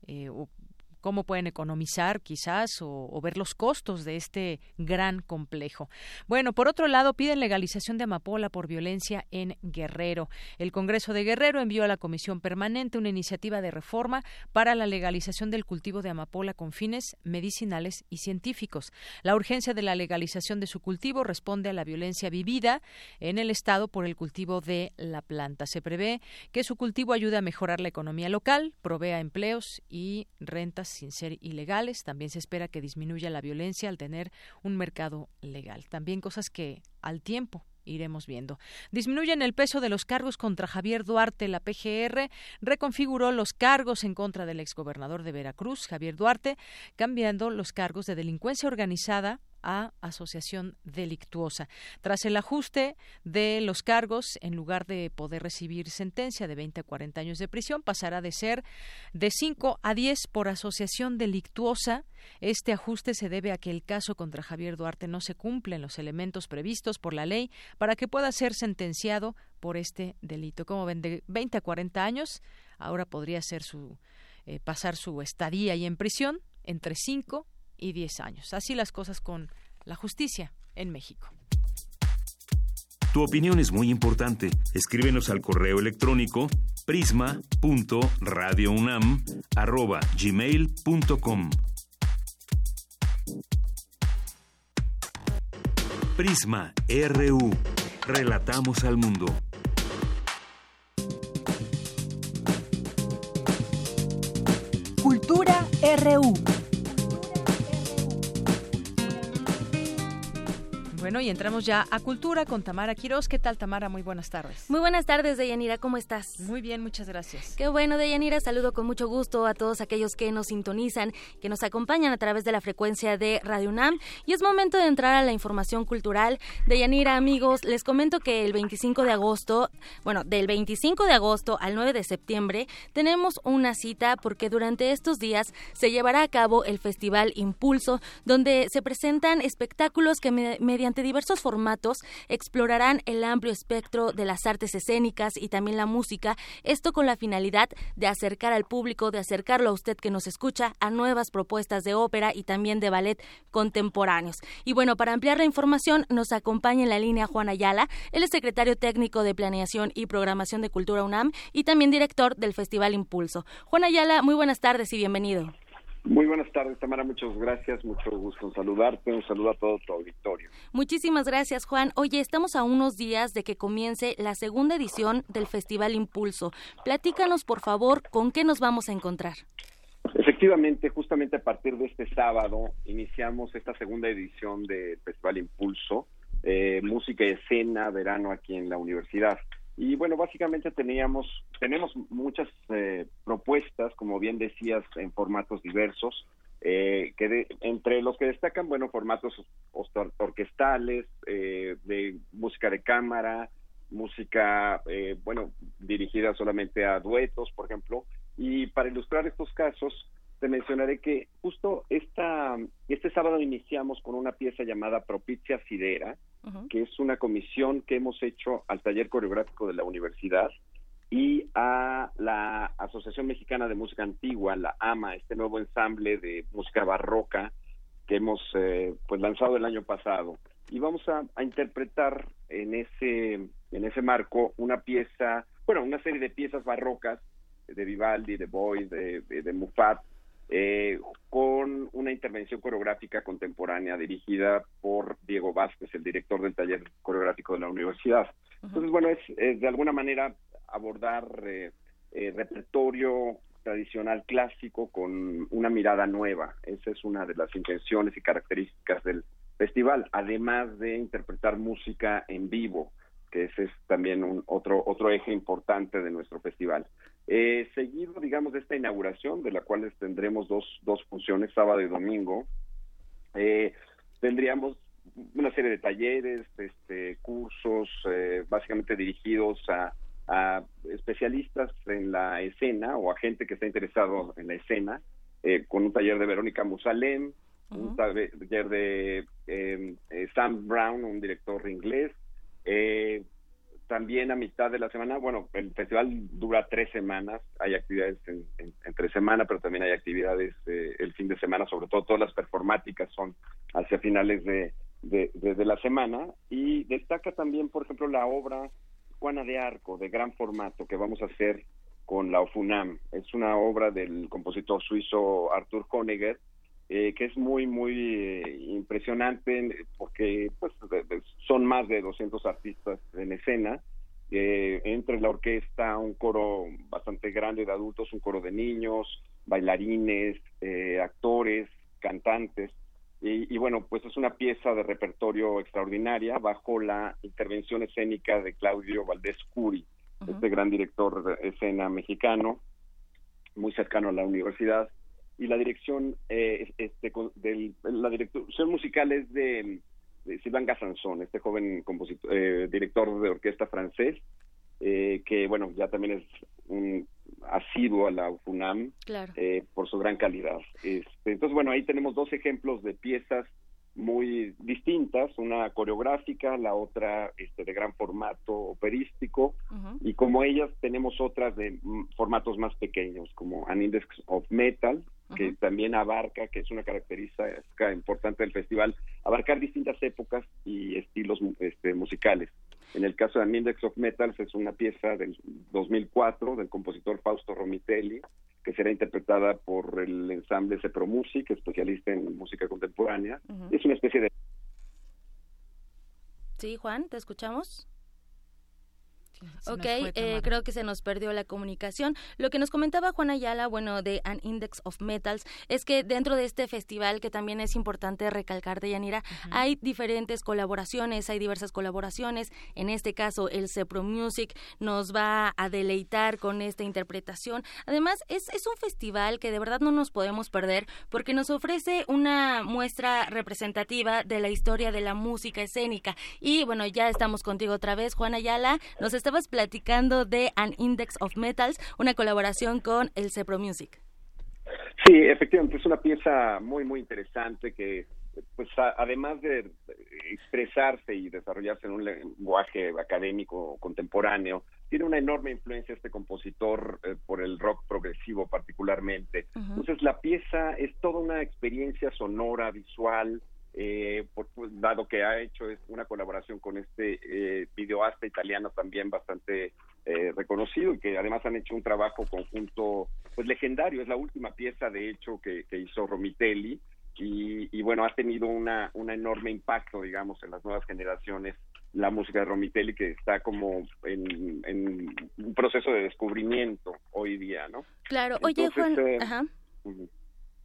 eh, cómo pueden economizar quizás o, ver los costos de este gran complejo. Bueno, por otro lado, piden legalización de amapola por violencia en Guerrero. El Congreso de Guerrero envió a la Comisión Permanente una iniciativa de reforma para la legalización del cultivo de amapola con fines medicinales y científicos. La urgencia de la legalización de su cultivo responde a la violencia vivida en el Estado por el cultivo de la planta. Se prevé que su cultivo ayude a mejorar la economía local, provea empleos y rentas sin ser ilegales. También se espera que disminuya la violencia al tener un mercado legal. También cosas que al tiempo iremos viendo. Disminuyen el peso de los cargos contra Javier Duarte. La PGR reconfiguró los cargos en contra del exgobernador de Veracruz, Javier Duarte, cambiando los cargos de delincuencia organizada a asociación delictuosa. Tras el ajuste de los cargos, en lugar de poder recibir sentencia de 20 a 40 años de prisión, pasará de ser de 5 a 10 por asociación delictuosa. Este ajuste se debe a que el caso contra Javier Duarte no se cumplen los elementos previstos por la ley para que pueda ser sentenciado por este delito. Como ven, de 20 a 40 años, ahora podría ser su eh, pasar su estadía y en prisión entre 5 y 10 años. Así las cosas con la justicia en México. Tu opinión es muy importante. Escríbenos al correo electrónico prisma.radiounam@gmail.com. Prisma RU. Relatamos al mundo. Cultura RU. Bueno, y entramos ya a Cultura con Tamara Quiroz. ¿Qué tal, Tamara? Muy buenas tardes. Muy buenas tardes, Deyanira. ¿Cómo estás? Muy bien, muchas gracias. Qué bueno, Deyanira. Saludo con mucho gusto a todos aquellos que nos sintonizan, que nos acompañan a través de la frecuencia de Radio UNAM. Y es momento de entrar a la información cultural. Deyanira, amigos, les comento que el 25 de agosto, bueno, del 25 de agosto al 9 de septiembre, tenemos una cita porque durante estos días se llevará a cabo el Festival Impulso, donde se presentan espectáculos que mediante diversos formatos explorarán el amplio espectro de las artes escénicas y también la música, esto con la finalidad de acercar al público, de acercarlo a usted que nos escucha a nuevas propuestas de ópera y también de ballet contemporáneos. Y bueno, para ampliar la información nos acompaña en la línea Juan Ayala, él es secretario técnico de Planeación y Programación de Cultura UNAM y también director del Festival Impulso. Juan Ayala, muy buenas tardes y bienvenido. Muy buenas tardes, Tamara. Muchas gracias. Mucho gusto en saludarte. Un saludo a todo tu auditorio. Muchísimas gracias, Juan. Oye, estamos a unos días de que comience la segunda edición del Festival Impulso. Platícanos, por favor, con qué nos vamos a encontrar. Efectivamente, justamente a partir de este sábado iniciamos esta segunda edición del Festival Impulso, eh, música y escena, verano aquí en la universidad. Y bueno, básicamente teníamos, tenemos muchas eh, propuestas, como bien decías, en formatos diversos, eh, que entre los que destacan, bueno, formatos orquestales, eh, de música de cámara, música, bueno, dirigida solamente a duetos, por ejemplo. Y para ilustrar estos casos, te mencionaré que justo esta, este sábado iniciamos con una pieza llamada Propicia Sidera, que es una comisión que hemos hecho al taller coreográfico de la universidad y a la Asociación Mexicana de Música Antigua, la AMA, este nuevo ensamble de música barroca que hemos eh, pues lanzado el año pasado. Y vamos a, interpretar en ese, en ese marco una pieza, bueno, una serie de piezas barrocas de Vivaldi, de Boyd, de, de, de Muffat, eh, con una intervención coreográfica contemporánea dirigida por Diego Vázquez, el director del taller coreográfico de la universidad. Entonces, bueno, es, de alguna manera abordar eh, eh, repertorio tradicional clásico con una mirada nueva. Esa es una de las intenciones y características del festival, además de interpretar música en vivo, que ese es también un otro otro eje importante de nuestro festival. Eh, seguido, digamos, de esta inauguración, de la cual tendremos dos, dos funciones, sábado y domingo, Eh, tendríamos una serie de talleres, este, cursos, eh, básicamente dirigidos a, especialistas en la escena o a gente que está interesado en la escena, con un taller de Verónica Musalem, un taller de em, Sam Brown, un director inglés, también a mitad de la semana, bueno, el festival dura tres semanas, hay actividades en, entre semana, pero también hay actividades eh, el fin de semana, sobre todo todas las performáticas son hacia finales de, de, la semana. Y destaca también, por ejemplo, la obra Juana de Arco, de gran formato, que vamos a hacer con la OFUNAM. Es una obra del compositor suizo Arthur Honegger, eh, que es muy, muy eh, impresionante porque pues, son más de 200 artistas en escena, eh, entre la orquesta, un coro bastante grande de adultos, un coro de niños, bailarines, actores, cantantes. Y, bueno, pues es una pieza de repertorio extraordinaria bajo la intervención escénica de Claudio Valdés Curi, este gran director de escena mexicano, muy cercano a la universidad y la dirección eh, este, del, la dirección musical es de, de Sylvain Gassanson, este joven compositor, eh, director de orquesta francés, eh, que bueno, ya también es un asiduo a la UFUNAM por su gran calidad. Este, entonces, bueno, ahí tenemos dos ejemplos de piezas muy distintas, una coreográfica, la otra este, de gran formato operístico, y como ellas tenemos otras de mm, formatos más pequeños, como An Index of Metal, que también abarca, que es una característica importante del festival, abarcar distintas épocas y estilos este, musicales. En el caso de An Index of Metals es una pieza del 2004 del compositor Fausto Romitelli, que será interpretada por el ensamble Cepro Music, especialista en música contemporánea. Es una especie de... Sí, Juan, ¿te escuchamos? Ok, eh, creo que se nos perdió la comunicación. Lo que nos comentaba Juan Ayala, bueno, de An Index of Metals, es que dentro de este festival, que también es importante recalcar de Yanira, hay diferentes colaboraciones, hay diversas colaboraciones. En este caso, el Cepro Music nos va a deleitar con esta interpretación. Además, es, es un festival que de verdad no nos podemos perder porque nos ofrece una muestra representativa de la historia de la música escénica. Y bueno, ya estamos contigo otra vez, Juan Ayala. Nos está estabas platicando de An Index of Metals, una colaboración con el Cepro Music. Sí, efectivamente, es una pieza muy, muy interesante que, pues, además de expresarse y desarrollarse en un lenguaje académico contemporáneo, tiene una enorme influencia este compositor eh, por el rock progresivo particularmente. Entonces, la pieza es toda una experiencia sonora, visual, eh, por, dado que ha hecho una colaboración con este eh, videoasta italiano también bastante eh, reconocido y que además han hecho un trabajo conjunto pues legendario, es la última pieza de hecho que, hizo Romitelli y, bueno, ha tenido una, un enorme impacto, digamos, en las nuevas generaciones la música de Romitelli que está como en, un proceso de descubrimiento hoy día, ¿no? Claro, oye Juan, eh.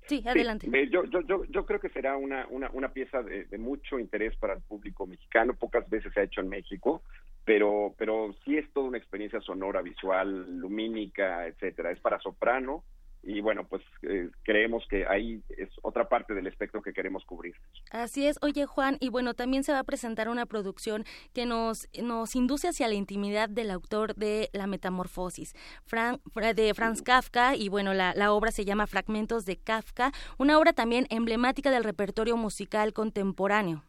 Sí, adelante. yo, yo, yo, yo, creo que será una, una, una pieza de, de, mucho interés para el público mexicano. Pocas veces se ha hecho en México, pero, pero sí es toda una experiencia sonora, visual, lumínica, etcétera. Es para soprano, y bueno, pues eh, creemos que ahí es otra parte del espectro que queremos cubrir. Así es. Oye, Juan, y bueno, también se va a presentar una producción que nos, nos induce hacia la intimidad del autor de La Metamorfosis, de Franz Kafka, y bueno, la, la obra se llama Fragmentos de Kafka, una obra también emblemática del repertorio musical contemporáneo.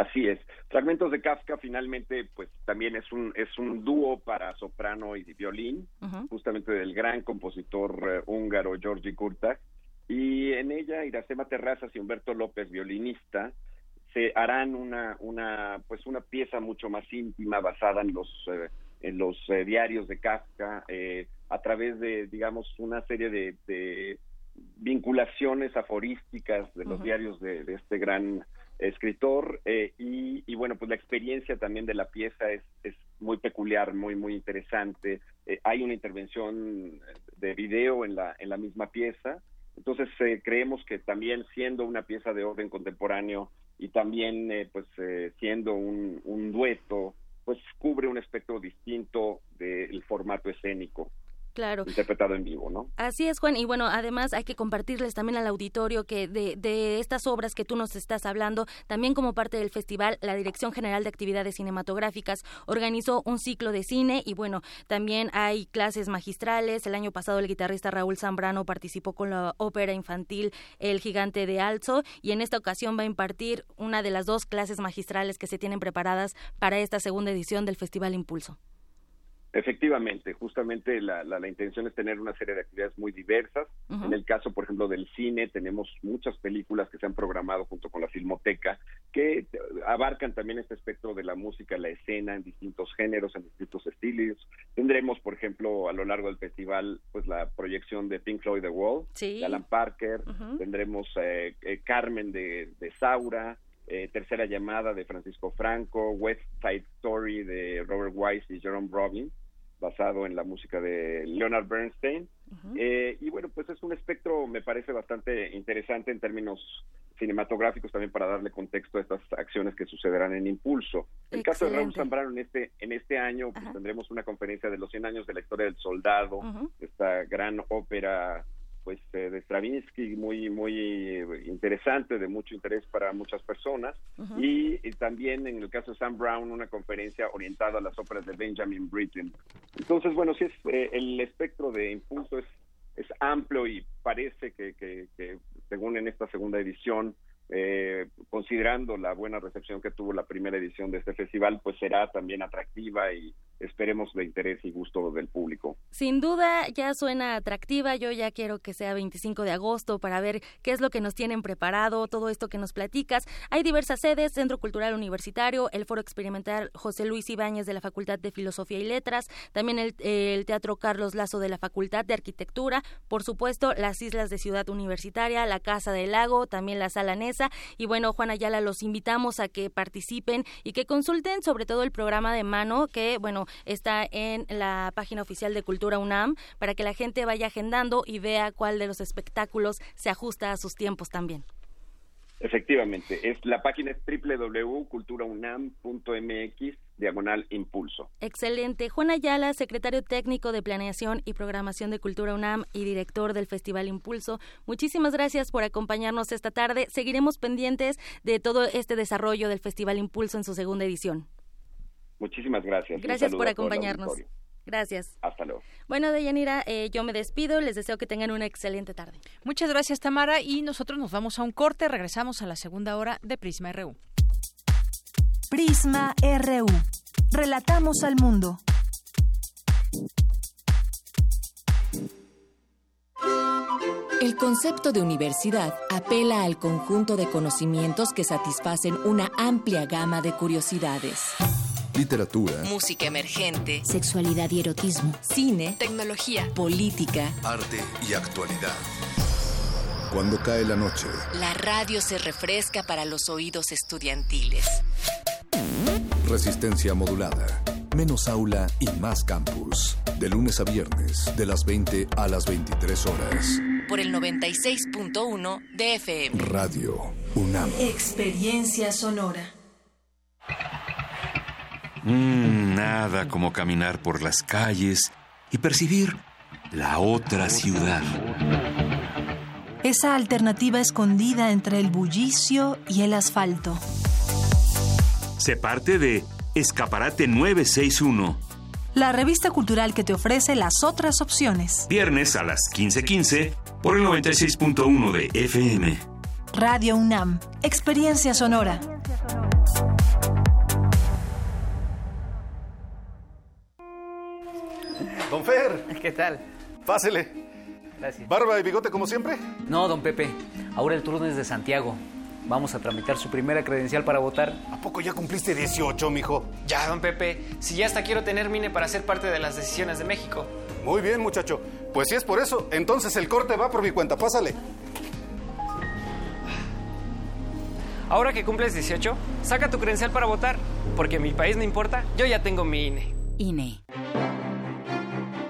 Así es. Fragmentos de Kafka finalmente pues también es un es un dúo para soprano y violín, justamente del gran compositor eh, húngaro Georgi Kurtak y en ella Iracema Terrazas y Humberto López violinista se harán una una pues una pieza mucho más íntima basada en los eh, en los eh, diarios de Kafka a través de digamos una serie de, vinculaciones aforísticas de los diarios de, de este gran escritor eh, y, bueno pues la experiencia también de la pieza es, es muy peculiar muy muy interesante. Eh, hay una intervención de video en la en la misma pieza. Entonces eh, creemos que también siendo una pieza de orden contemporáneo y también pues siendo un, un, dueto pues cubre un espectro distinto del formato escénico claro. interpretado en vivo, ¿no? Así es, Juan. Y bueno, además hay que compartirles también al auditorio que de, de estas obras que tú nos estás hablando, también como parte del festival, la Dirección General de Actividades Cinematográficas organizó un ciclo de cine y bueno, también hay clases magistrales. El año pasado el guitarrista Raúl Zambrano participó con la ópera infantil El Gigante de Alzo y en esta ocasión va a impartir una de las dos clases magistrales que se tienen preparadas para esta segunda edición del Festival Impulso. Efectivamente, justamente la, la, intención es tener una serie de actividades muy diversas. En el caso, por ejemplo, del cine, tenemos muchas películas que se han programado junto con la Filmoteca que abarcan también este espectro de la música, la escena en distintos géneros, en distintos estilos. Tendremos, por ejemplo, a lo largo del festival, pues la proyección de Pink Floyd The Wall, de Alan Parker. Tendremos eh, eh, Carmen de, de Saura. Eh, tercera llamada de Francisco Franco, West Side Story de Robert Wise y Jerome Robbins, basado en la música de Leonard Bernstein. eh, y bueno, pues es un espectro, me parece bastante interesante en términos cinematográficos también para darle contexto a estas acciones que sucederán en Impulso. En el caso de Raúl Zambrano, en este, en este año pues, tendremos una conferencia de los 100 años de la historia del soldado, esta gran ópera pues eh, de Stravinsky muy muy interesante de mucho interés para muchas personas. Y, y, también en el caso de Sam Brown una conferencia orientada a las óperas de Benjamin Britten. Entonces bueno sí es eh, el espectro de impulso es es amplio y parece que, que, que según en esta segunda edición eh, considerando la buena recepción que tuvo la primera edición de este festival, pues será también atractiva y esperemos de interés y gusto del público. Sin duda ya suena atractiva, yo ya quiero que sea 25 de agosto para ver qué es lo que nos tienen preparado, todo esto que nos platicas. Hay diversas sedes, Centro Cultural Universitario, el Foro Experimental José Luis Ibáñez de la Facultad de Filosofía y Letras, también el, el Teatro Carlos Lazo de la Facultad de Arquitectura, por supuesto las Islas de Ciudad Universitaria, la Casa del Lago, también la Sala Nesa y bueno, Juan Ayala, los invitamos a que participen y que consulten sobre todo el programa de mano que, bueno, está en la página oficial de Cultura UNAM para que la gente vaya agendando y vea cuál de los espectáculos se ajusta a sus tiempos también. Efectivamente, la página es www.culturaunam.mx diagonal impulso. Excelente. Juan Ayala, secretario técnico de Planeación y Programación de Cultura UNAM y director del Festival Impulso, muchísimas gracias por acompañarnos esta tarde. Seguiremos pendientes de todo este desarrollo del Festival Impulso en su segunda edición. Muchísimas gracias. Gracias por acompañarnos. Gracias. Hasta luego. Bueno, Deyanira, eh, yo me despido. Les deseo que tengan una excelente tarde. Muchas gracias, Tamara. Y nosotros nos vamos a un corte. Regresamos a la segunda hora de Prisma RU. Prisma RU. Relatamos al mundo. El concepto de universidad apela al conjunto de conocimientos que satisfacen una amplia gama de curiosidades. Literatura, música emergente, sexualidad y erotismo, cine, tecnología, política, arte y actualidad. Cuando cae la noche, la radio se refresca para los oídos estudiantiles. Resistencia modulada. Menos aula y más campus. De lunes a viernes, de las 20 a las 23 horas. Por el 96.1 de FM. Radio UNAM. Experiencia sonora. Mm, nada como caminar por las calles y percibir la otra ciudad. Esa alternativa escondida entre el bullicio y el asfalto. Se parte de Escaparate 961. La revista cultural que te ofrece las otras opciones. Viernes a las 15:15 por el 96.1 de FM. Radio UNAM. Experiencia sonora. Don Fer. ¿Qué tal? Pásele. Gracias. ¿Barba y bigote como siempre? No, don Pepe. Ahora el turno es de Santiago. Vamos a tramitar su primera credencial para votar. ¿A poco ya cumpliste 18, mijo? Ya, don Pepe. Si ya hasta quiero tener mine para ser parte de las decisiones de México. Muy bien, muchacho. Pues si es por eso, entonces el corte va por mi cuenta. Pásale. Ahora que cumples 18, saca tu credencial para votar. Porque mi país no importa, yo ya tengo mi INE. INE.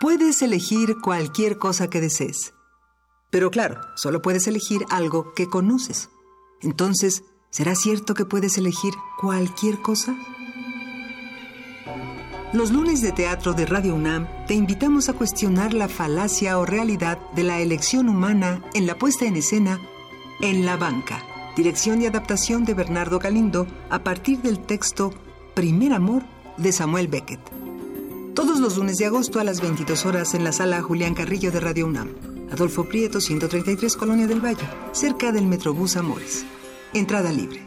Puedes elegir cualquier cosa que desees. Pero claro, solo puedes elegir algo que conoces. Entonces, ¿será cierto que puedes elegir cualquier cosa? Los lunes de teatro de Radio UNAM te invitamos a cuestionar la falacia o realidad de la elección humana en la puesta en escena En la banca, dirección y adaptación de Bernardo Galindo a partir del texto Primer Amor de Samuel Beckett. Todos los lunes de agosto a las 22 horas en la sala Julián Carrillo de Radio UNAM. Adolfo Prieto, 133, Colonia del Valle, cerca del Metrobús Amores. Entrada libre.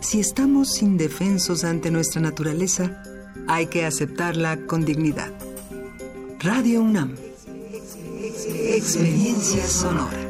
Si estamos indefensos ante nuestra naturaleza, hay que aceptarla con dignidad. Radio UNAM. Experiencia sonora.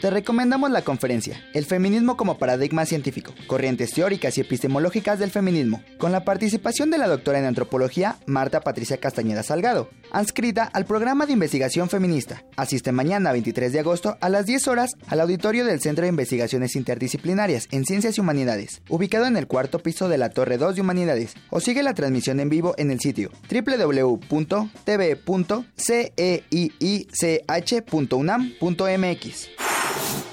Te recomendamos la conferencia El feminismo como paradigma científico, corrientes teóricas y epistemológicas del feminismo, con la participación de la doctora en antropología Marta Patricia Castañeda Salgado, adscrita al programa de investigación feminista. Asiste mañana 23 de agosto a las 10 horas al auditorio del Centro de Investigaciones Interdisciplinarias en Ciencias y Humanidades, ubicado en el cuarto piso de la Torre 2 de Humanidades, o sigue la transmisión en vivo en el sitio www.tv.ceich.unam.mx.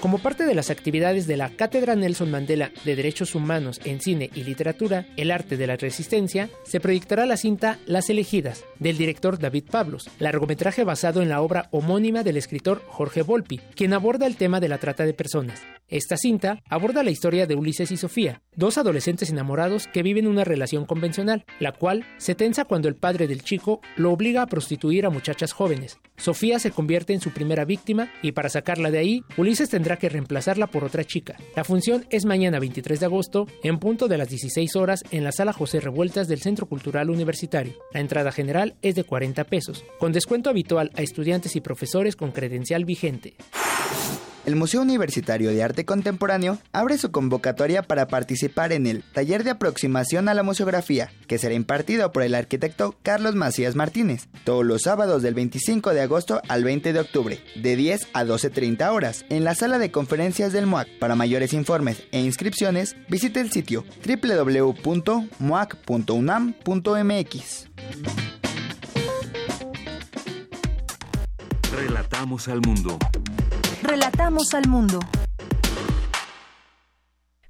Como parte de las actividades de la Cátedra Nelson Mandela de Derechos Humanos en Cine y Literatura, El Arte de la Resistencia, se proyectará la cinta Las Elegidas, del director David Pablos, largometraje basado en la obra homónima del escritor Jorge Volpi, quien aborda el tema de la trata de personas. Esta cinta aborda la historia de Ulises y Sofía, dos adolescentes enamorados que viven una relación convencional, la cual se tensa cuando el padre del chico lo obliga a prostituir a muchachas jóvenes. Sofía se convierte en su primera víctima y para sacarla de ahí, Ulises tendrá que reemplazarla por otra chica. La función es mañana 23 de agosto, en punto de las 16 horas, en la sala José Revueltas del Centro Cultural Universitario. La entrada general es de 40 pesos, con descuento habitual a estudiantes y profesores con credencial vigente. El Museo Universitario de Arte Contemporáneo abre su convocatoria para participar en el Taller de Aproximación a la Museografía, que será impartido por el arquitecto Carlos Macías Martínez, todos los sábados del 25 de agosto al 20 de octubre, de 10 a 12.30 horas, en la sala de conferencias del MOAC. Para mayores informes e inscripciones, visite el sitio www.moac.unam.mx. Relatamos al mundo. Relatamos al mundo.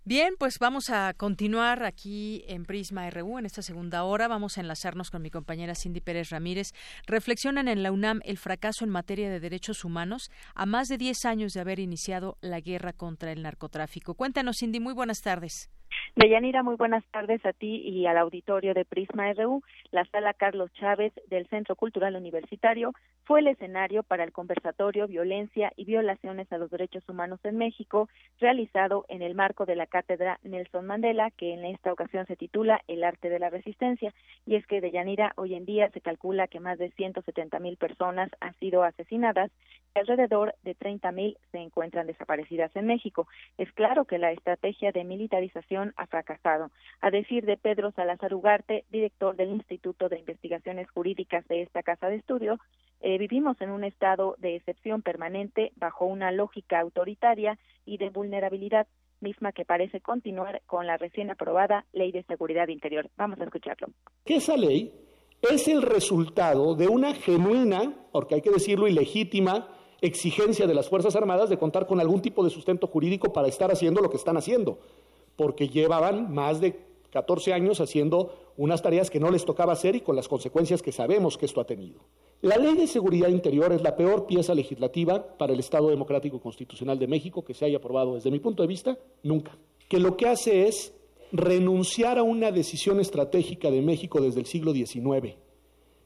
Bien, pues vamos a continuar aquí en Prisma RU en esta segunda hora. Vamos a enlazarnos con mi compañera Cindy Pérez Ramírez. Reflexionan en la UNAM el fracaso en materia de derechos humanos a más de 10 años de haber iniciado la guerra contra el narcotráfico. Cuéntanos, Cindy, muy buenas tardes. Deyanira, muy buenas tardes a ti y al auditorio de Prisma RU. La sala Carlos Chávez del Centro Cultural Universitario fue el escenario para el conversatorio Violencia y Violaciones a los Derechos Humanos en México, realizado en el marco de la cátedra Nelson Mandela, que en esta ocasión se titula El arte de la resistencia. Y es que Deyanira, hoy en día se calcula que más de 170 mil personas han sido asesinadas alrededor de 30 mil se encuentran desaparecidas en México. Es claro que la estrategia de militarización ha fracasado. A decir de Pedro Salazar Ugarte, director del Instituto de Investigaciones Jurídicas de esta casa de estudio, eh, vivimos en un estado de excepción permanente bajo una lógica autoritaria y de vulnerabilidad misma que parece continuar con la recién aprobada Ley de Seguridad Interior. Vamos a escucharlo. Esa ley es el resultado de una genuina, porque hay que decirlo, ilegítima exigencia de las Fuerzas Armadas de contar con algún tipo de sustento jurídico para estar haciendo lo que están haciendo porque llevaban más de 14 años haciendo unas tareas que no les tocaba hacer y con las consecuencias que sabemos que esto ha tenido. La Ley de Seguridad Interior es la peor pieza legislativa para el Estado Democrático Constitucional de México que se haya aprobado desde mi punto de vista, nunca. Que lo que hace es renunciar a una decisión estratégica de México desde el siglo XIX,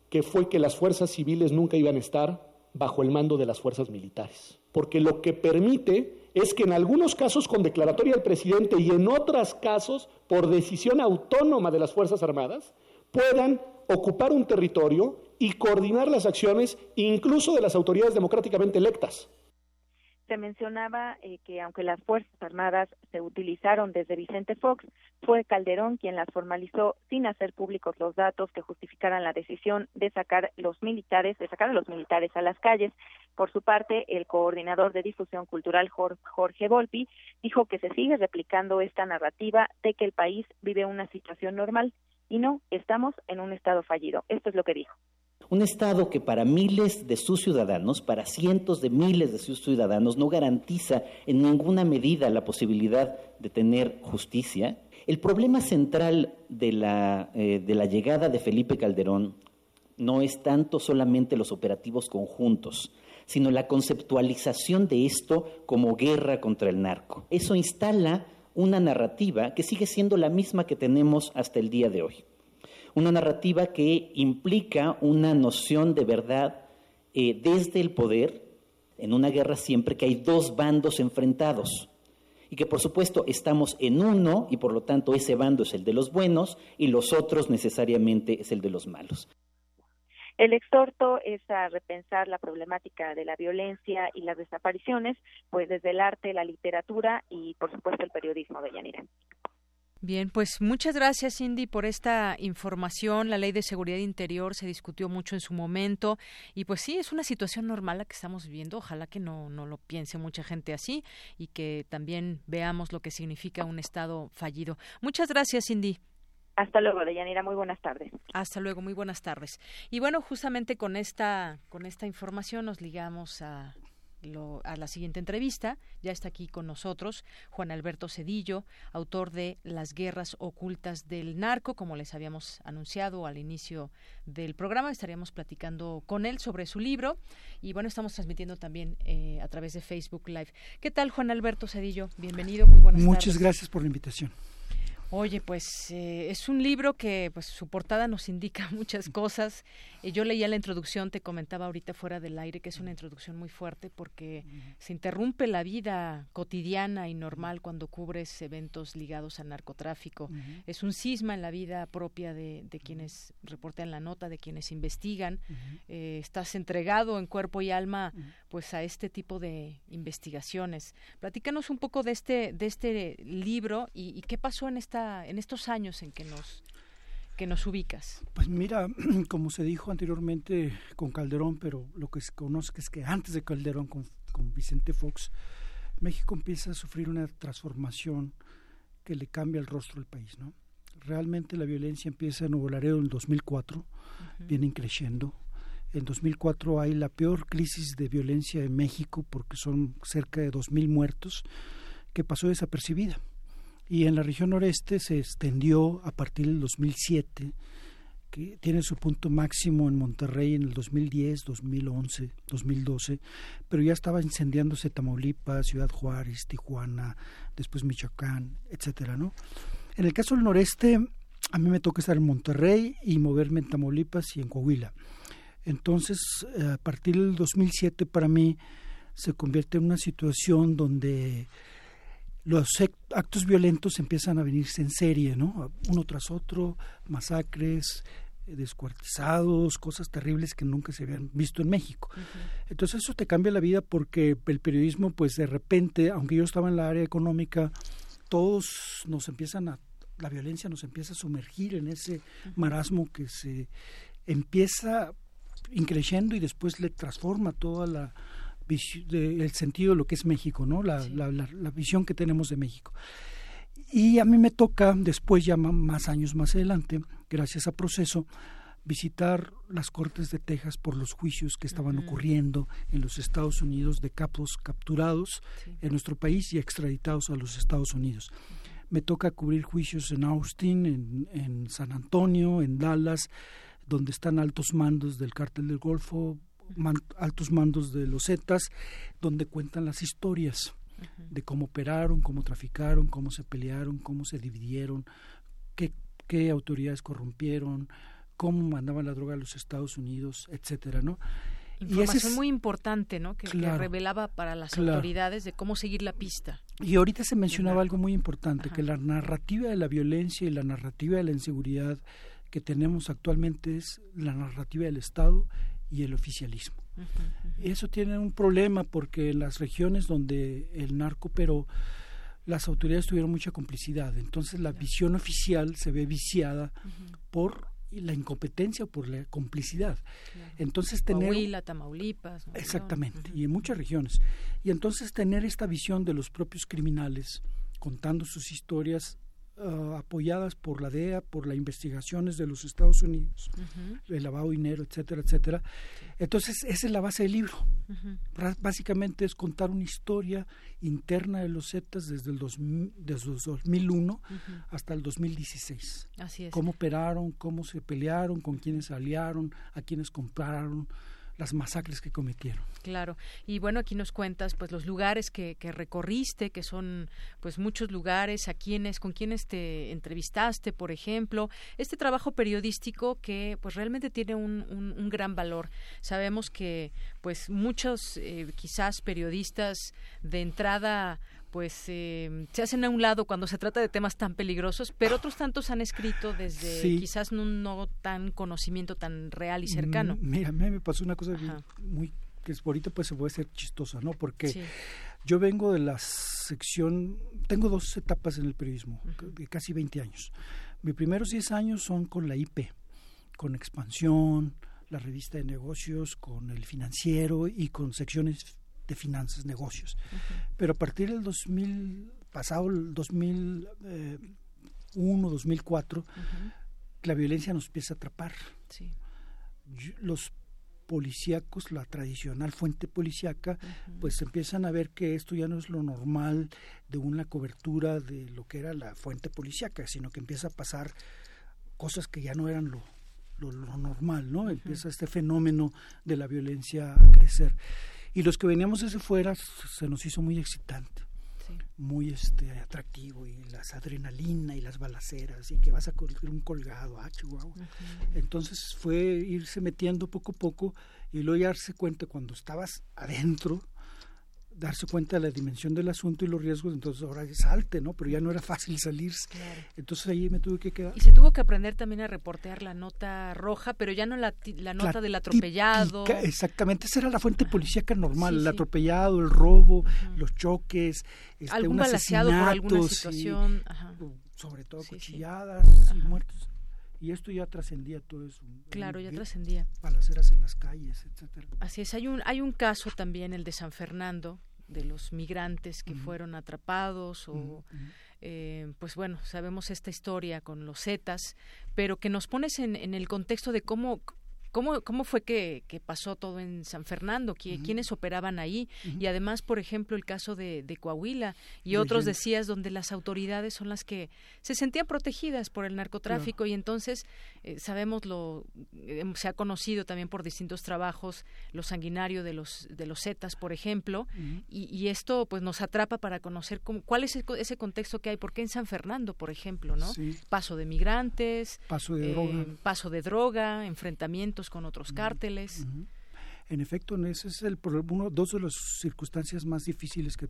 que fue que las fuerzas civiles nunca iban a estar bajo el mando de las fuerzas militares. Porque lo que permite es que en algunos casos con declaratoria del presidente y en otros casos por decisión autónoma de las Fuerzas Armadas puedan ocupar un territorio y coordinar las acciones incluso de las autoridades democráticamente electas se mencionaba eh, que aunque las Fuerzas Armadas se utilizaron desde Vicente Fox, fue Calderón quien las formalizó sin hacer públicos los datos que justificaran la decisión de sacar los militares, de sacar a los militares a las calles. Por su parte, el coordinador de difusión cultural Jorge Volpi dijo que se sigue replicando esta narrativa de que el país vive una situación normal y no, estamos en un estado fallido. Esto es lo que dijo. Un Estado que para miles de sus ciudadanos, para cientos de miles de sus ciudadanos, no garantiza en ninguna medida la posibilidad de tener justicia. El problema central de la, eh, de la llegada de Felipe Calderón no es tanto solamente los operativos conjuntos, sino la conceptualización de esto como guerra contra el narco. Eso instala una narrativa que sigue siendo la misma que tenemos hasta el día de hoy una narrativa que implica una noción de verdad eh, desde el poder, en una guerra siempre que hay dos bandos enfrentados y que por supuesto estamos en uno y por lo tanto ese bando es el de los buenos y los otros necesariamente es el de los malos. El exhorto es a repensar la problemática de la violencia y las desapariciones, pues desde el arte, la literatura y por supuesto el periodismo de Yanira. Bien, pues muchas gracias Cindy por esta información. La ley de seguridad interior se discutió mucho en su momento y pues sí, es una situación normal la que estamos viviendo. Ojalá que no, no lo piense mucha gente así y que también veamos lo que significa un Estado fallido. Muchas gracias Cindy. Hasta luego, Deyanira. Muy buenas tardes. Hasta luego, muy buenas tardes. Y bueno, justamente con esta, con esta información nos ligamos a a la siguiente entrevista. Ya está aquí con nosotros Juan Alberto Cedillo, autor de Las guerras ocultas del narco, como les habíamos anunciado al inicio del programa. Estaríamos platicando con él sobre su libro y bueno, estamos transmitiendo también eh, a través de Facebook Live. ¿Qué tal, Juan Alberto Cedillo? Bienvenido, muy buenas Muchas gracias por la invitación. Oye, pues eh, es un libro que pues su portada nos indica muchas cosas. Eh, yo leía la introducción, te comentaba ahorita fuera del aire que es una introducción muy fuerte porque se interrumpe la vida cotidiana y normal cuando cubres eventos ligados al narcotráfico. Es un cisma en la vida propia de, quienes reportan la nota, de quienes investigan. Eh, estás entregado en cuerpo y alma pues a este tipo de investigaciones. Platícanos un poco de este de este libro y qué pasó en esta en estos años en que nos que nos ubicas? Pues mira, como se dijo anteriormente con Calderón, pero lo que se conoce es que antes de Calderón con, Vicente Fox, México empieza a sufrir una transformación que le cambia el rostro del país, ¿no? Realmente la violencia empieza en Nuevo Laredo en el 2004, vienen creciendo. En 2004 hay la peor crisis de violencia en México porque son cerca de 2.000 muertos que pasó desapercibida y en la región noreste se extendió a partir del 2007, que tiene su punto máximo en Monterrey en el 2010, 2011, 2012, pero ya estaba incendiándose Tamaulipas, Ciudad Juárez, Tijuana, después Michoacán, etcétera, ¿no? En el caso del noreste, a mí me toca estar en Monterrey y moverme en Tamaulipas y en Coahuila. Entonces, eh, a partir del 2007 para mí se convierte en una situación donde los actos violentos empiezan a venirse en serie, ¿no? Uno tras otro, masacres, descuartizados, cosas terribles que nunca se habían visto en México. Entonces eso te cambia la vida porque el periodismo, pues de repente, aunque yo estaba en la área económica, todos nos empiezan a, la violencia nos empieza a sumergir en ese marasmo que se empieza increciendo y después le transforma toda la el sentido de lo que es México, ¿no? La, la, la, visión que tenemos de México. Y a mí me toca, después ya más años más adelante, gracias a proceso, visitar las Cortes de Texas por los juicios que estaban ocurriendo en los Estados Unidos de capos capturados en nuestro país y extraditados a los Estados Unidos. Me toca cubrir juicios en Austin, en, en San Antonio, en Dallas, donde están altos mandos del cártel del Golfo, altos mandos de los Zetas, donde cuentan las historias de cómo operaron, cómo traficaron, cómo se pelearon, cómo se dividieron, qué, qué autoridades corrompieron, cómo mandaban la droga a los Estados Unidos, etcétera, ¿no? Información es, muy importante, ¿no? Que, revelaba para las autoridades de cómo seguir la pista. Y ahorita se mencionaba algo muy importante, que la narrativa de la violencia y la narrativa de la inseguridad que tenemos actualmente es la narrativa del Estado y el oficialismo. Y eso tiene un problema porque en las regiones donde el narco pero las autoridades tuvieron mucha complicidad. Entonces la visión oficial se ve viciada por la incompetencia o por la complicidad. Entonces tener Coahuila, Tamaulipas, exactamente y en muchas regiones. Y entonces tener esta visión de los propios criminales contando sus historias Ah, apoyadas por la DEA, por las investigaciones de los Estados Unidos, el lavado de dinero, etcétera, etcétera. Entonces, esa es la base del libro. Básicamente es contar una historia interna de los Zetas desde el, desde el 2001 hasta el 2016. Así es. Cómo operaron, cómo se pelearon, con quiénes aliaron, a quiénes compraron, las masacres que cometieron. Claro. Y bueno, aquí nos cuentas pues los lugares que, que recorriste, que son pues muchos lugares, a quienes, con quienes te entrevistaste, por ejemplo. Este trabajo periodístico que pues realmente tiene un, un, gran valor. Sabemos que pues muchos eh, quizás periodistas de entrada pues eh, se hacen a un lado cuando se trata de temas tan peligrosos, pero otros tantos han escrito desde quizás no tan conocimiento tan real y cercano. Mm, mira, a mí me pasó una cosa muy que es ahorita pues se puede ser chistosa, ¿no? Porque yo vengo de la sección, tengo dos etapas en el periodismo, de casi 20 años. Mis primeros 10 años son con la IP, con Expansión, la revista de negocios, con el financiero y con secciones de finanzas, negocios. Pero a partir del 2000, pasado el 2001, 2004, la violencia nos empieza a atrapar. Los policíacos, la tradicional fuente policíaca, pues empiezan a ver que esto ya no es lo normal de una cobertura de lo que era la fuente policíaca, sino que empieza a pasar cosas que ya no eran lo, lo, normal, ¿no? Empieza este fenómeno de la violencia a crecer. Y los que veníamos desde fuera se nos hizo muy excitante, muy este atractivo, y las adrenalina y las balaceras, y que vas a correr un colgado, ah, chihuahua. Entonces fue irse metiendo poco a poco y luego darse cuenta cuando estabas adentro, darse cuenta de la dimensión del asunto y los riesgos, entonces ahora salte, ¿no? Pero ya no era fácil salirse. Entonces ahí me tuve que quedar. Y se tuvo que aprender también a reportear la nota roja, pero ya no la, la nota del atropellado. exactamente, esa era la fuente policíaca normal, el atropellado, el robo, los choques, este, algún balaseado por alguna situación. sobre todo cuchilladas y muertos. Y esto ya trascendía todo eso. Claro, ya trascendía. Balaceras en las calles, etcétera. Así es, hay un, hay un caso también, el de San Fernando, de los migrantes que fueron atrapados o eh, pues bueno sabemos esta historia con los zetas pero que nos pones en, en el contexto de cómo ¿cómo, cómo fue que, pasó todo en San Fernando? ¿Quiénes operaban ahí? Y además, por ejemplo, el caso de, Coahuila y otros decías donde las autoridades son las que se sentían protegidas por el narcotráfico y entonces eh, sabemos lo em, se ha conocido también por distintos trabajos lo sanguinario de los de los Zetas, por ejemplo, y, esto pues nos atrapa para conocer cómo, cuál es ese contexto que hay, por qué en San Fernando, por ejemplo, ¿no? Paso de migrantes, paso de droga, eh, paso de droga, enfrentamientos con otros cárteles. En efecto, ese es el uno, dos de las circunstancias más difíciles que,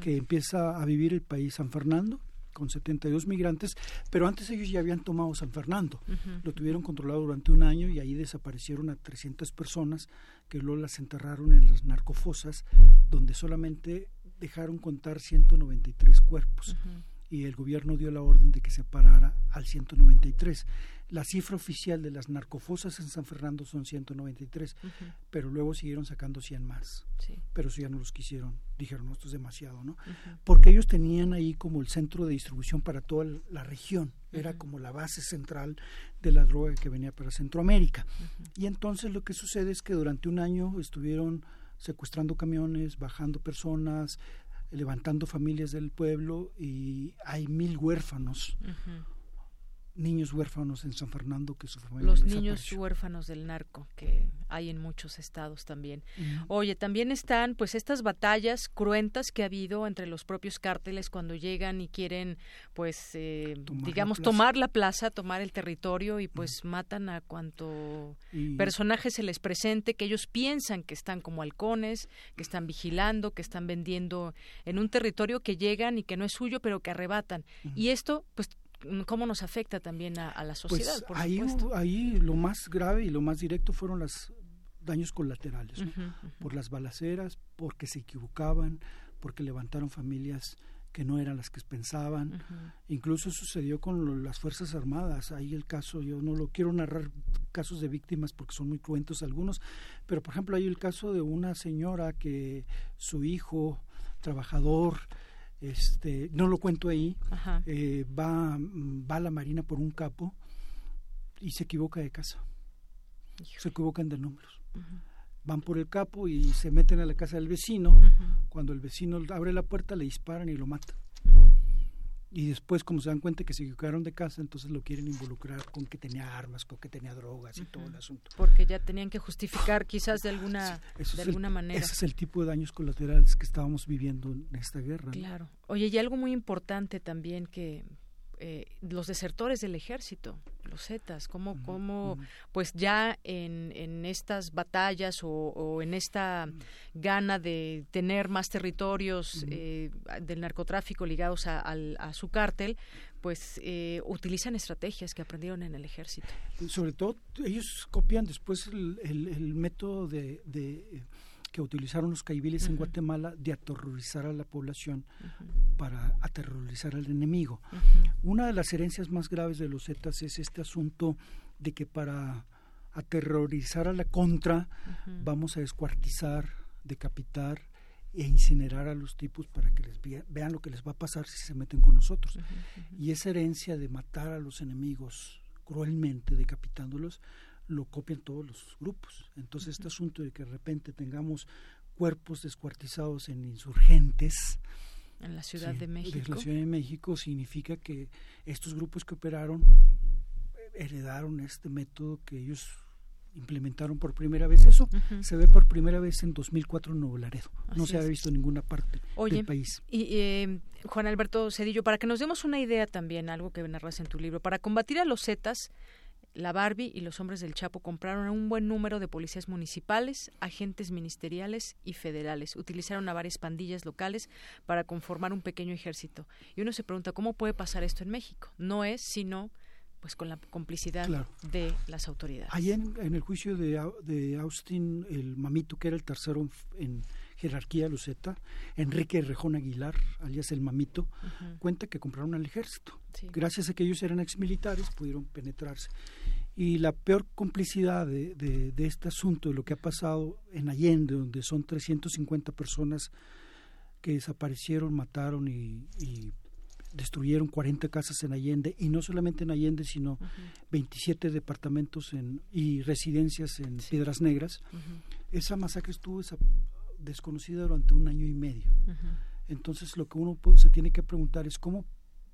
que, empieza a vivir el país San Fernando con 72 migrantes, pero antes ellos ya habían tomado San Fernando. Lo tuvieron controlado durante un año y ahí desaparecieron a 300 personas que luego las enterraron en las narcofosas, donde solamente dejaron contar 193 cuerpos. Y el gobierno dio la orden de que se parara al 193. La cifra oficial de las narcofosas en San Fernando son 193, pero luego siguieron sacando 100 más. Pero eso ya no los quisieron, dijeron, no, esto es demasiado, ¿no? Porque ellos tenían ahí como el centro de distribución para toda la región, era como la base central de la droga que venía para Centroamérica. Y entonces lo que sucede es que durante un año estuvieron secuestrando camiones, bajando personas, levantando familias del pueblo y hay mil huérfanos niños huérfanos en San Fernando que su familia Los niños huérfanos del narco que hay en muchos estados también. Oye, también están pues estas batallas cruentas que ha habido entre los propios cárteles cuando llegan y quieren pues eh, digamos tomar la plaza, tomar el territorio y pues matan a cuanto personaje se les presente que ellos piensan que están como halcones, que están vigilando, que están vendiendo en un territorio que llegan y que no es suyo pero que arrebatan. Y esto pues cómo nos afecta también a, la pues sociedad. ahí, ahí lo más grave y lo más directo fueron los daños colaterales, por las balaceras, porque se equivocaban, porque levantaron familias que no eran las que pensaban. Incluso sucedió con las Fuerzas Armadas. Ahí el caso, yo no lo quiero narrar casos de víctimas porque son muy cruentos algunos, pero por ejemplo hay el caso de una señora que su hijo, trabajador, este, no lo cuento ahí, eh, va, va a la Marina por un capo y se equivoca de casa. Se equivocan de números. Van por el capo y se meten a la casa del vecino. Cuando el vecino abre la puerta, le disparan y lo matan y después como se dan cuenta que se equivocaron de casa, entonces lo quieren involucrar con que tenía armas, con que tenía drogas y todo el asunto. Porque ya tenían que justificar quizás de alguna, de alguna manera. Ese es el tipo de daños colaterales que estábamos viviendo en esta guerra. Claro. Oye, y algo muy importante también que eh, los desertores del ejército, los Zetas, cómo, cómo pues ya en, en estas batallas o, en esta gana de tener más territorios eh, del narcotráfico ligados a, su cártel, pues eh, utilizan estrategias que aprendieron en el ejército. Sobre todo, ellos copian después el, el, método de que utilizaron los caibiles en Guatemala de aterrorizar a la población para aterrorizar al enemigo. Una de las herencias más graves de los Zetas es este asunto de que para aterrorizar a la contra vamos a descuartizar, decapitar e incinerar a los tipos para que les vean lo que les va a pasar si se meten con nosotros. Y esa herencia de matar a los enemigos cruelmente, decapitándolos, lo copian todos los grupos. Entonces, este asunto de que de repente tengamos cuerpos descuartizados en insurgentes, en la Ciudad de México. En la Ciudad de México significa que estos grupos que operaron heredaron este método que ellos implementaron por primera vez. Eso se ve por primera vez en 2004 en Nuevo Laredo. no se ha visto en ninguna parte del país. Y eh, Juan Alberto Cedillo, para que nos demos una idea también, algo que narras en tu libro, para combatir a los Zetas, la Barbie y los hombres del Chapo compraron a un buen número de policías municipales, agentes ministeriales y federales. Utilizaron a varias pandillas locales para conformar un pequeño ejército. Y uno se pregunta, ¿cómo puede pasar esto en México? No es sino pues con la complicidad de las autoridades. Ahí en, el juicio de, de, Austin, el mamito, que era el tercero en, jerarquía Luceta, Enrique Rejón Aguilar, alias el mamito, cuenta que compraron al ejército. Gracias a que ellos eran exmilitares, pudieron penetrarse. Y la peor complicidad de, de, este asunto, de lo que ha pasado en Allende, donde son 350 personas que desaparecieron, mataron y, destruyeron 40 casas en Allende y no solamente en Allende, sino 27 departamentos en, y residencias en Piedras Negras. Esa masacre estuvo desconocida durante un año y medio. Entonces lo que uno se tiene que preguntar es cómo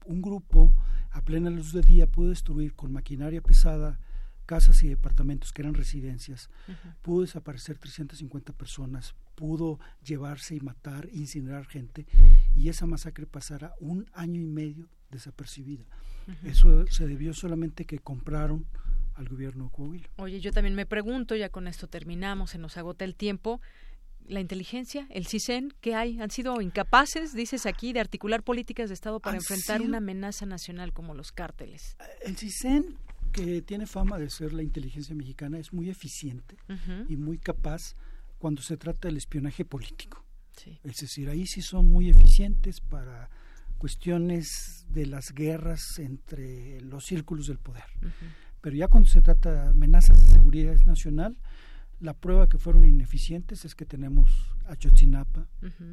un grupo a plena luz del día pudo destruir con maquinaria pesada casas y departamentos que eran residencias, pudo desaparecer 350 personas, pudo llevarse y matar, incinerar gente, y esa masacre pasara un año y medio desapercibida. Eso se debió solamente que compraron al gobierno de Coahuila. Oye, yo también me pregunto, ya con esto terminamos, se nos agota el tiempo, la inteligencia, el CISEN, ¿qué hay? ¿Han sido incapaces, dices aquí, de articular políticas de Estado para enfrentar una amenaza nacional como los cárteles? El CISEN, que tiene fama de ser la inteligencia mexicana, es muy eficiente y muy capaz cuando se trata del espionaje político. Es decir, ahí sí son muy eficientes para cuestiones de las guerras entre los círculos del poder. Pero ya cuando se trata de amenazas de seguridad nacional, la prueba que fueron ineficientes es que tenemos Ayotzinapa,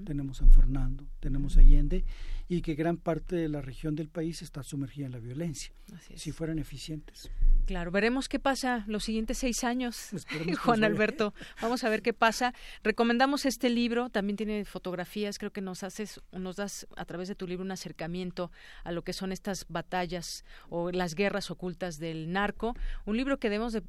tenemos San Fernando, tenemos Allende y que gran parte de la región del país está sumergida en la violencia. Si fueran eficientes. Claro, veremos qué pasa los siguientes seis años, Juan Alberto. Vamos a ver qué pasa. Recomendamos este libro, también tiene fotografías, creo que nos haces, nos das a través de tu libro un acercamiento a lo que son estas batallas o las guerras ocultas del narco. Un libro que debemos de,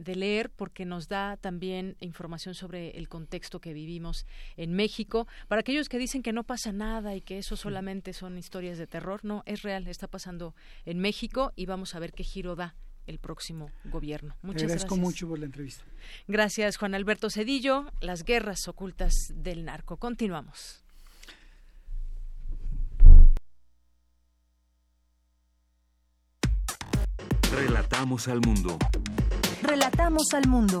de leer porque nos da también información sobre el contexto que vivimos en México. Para aquellos que dicen que no pasa nada y que eso solamente son historias de terror, no, es real, está pasando en México y vamos a ver qué giro da el próximo gobierno. Muchas Agradezco mucho por la entrevista. Gracias, Juan Alberto Cedillo. Las guerras ocultas del narco. Continuamos. Relatamos al mundo. Relatamos al mundo.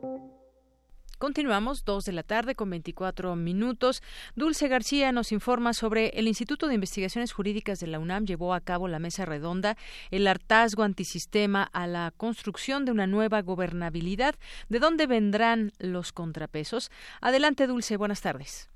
Continuamos, dos de la tarde con 24 minutos. Dulce García nos informa sobre el Instituto de Investigaciones Jurídicas de la UNAM llevó a cabo la mesa redonda, el hartazgo antisistema a la construcción de una nueva gobernabilidad. ¿De dónde vendrán los contrapesos? Adelante, Dulce, buenas tardes.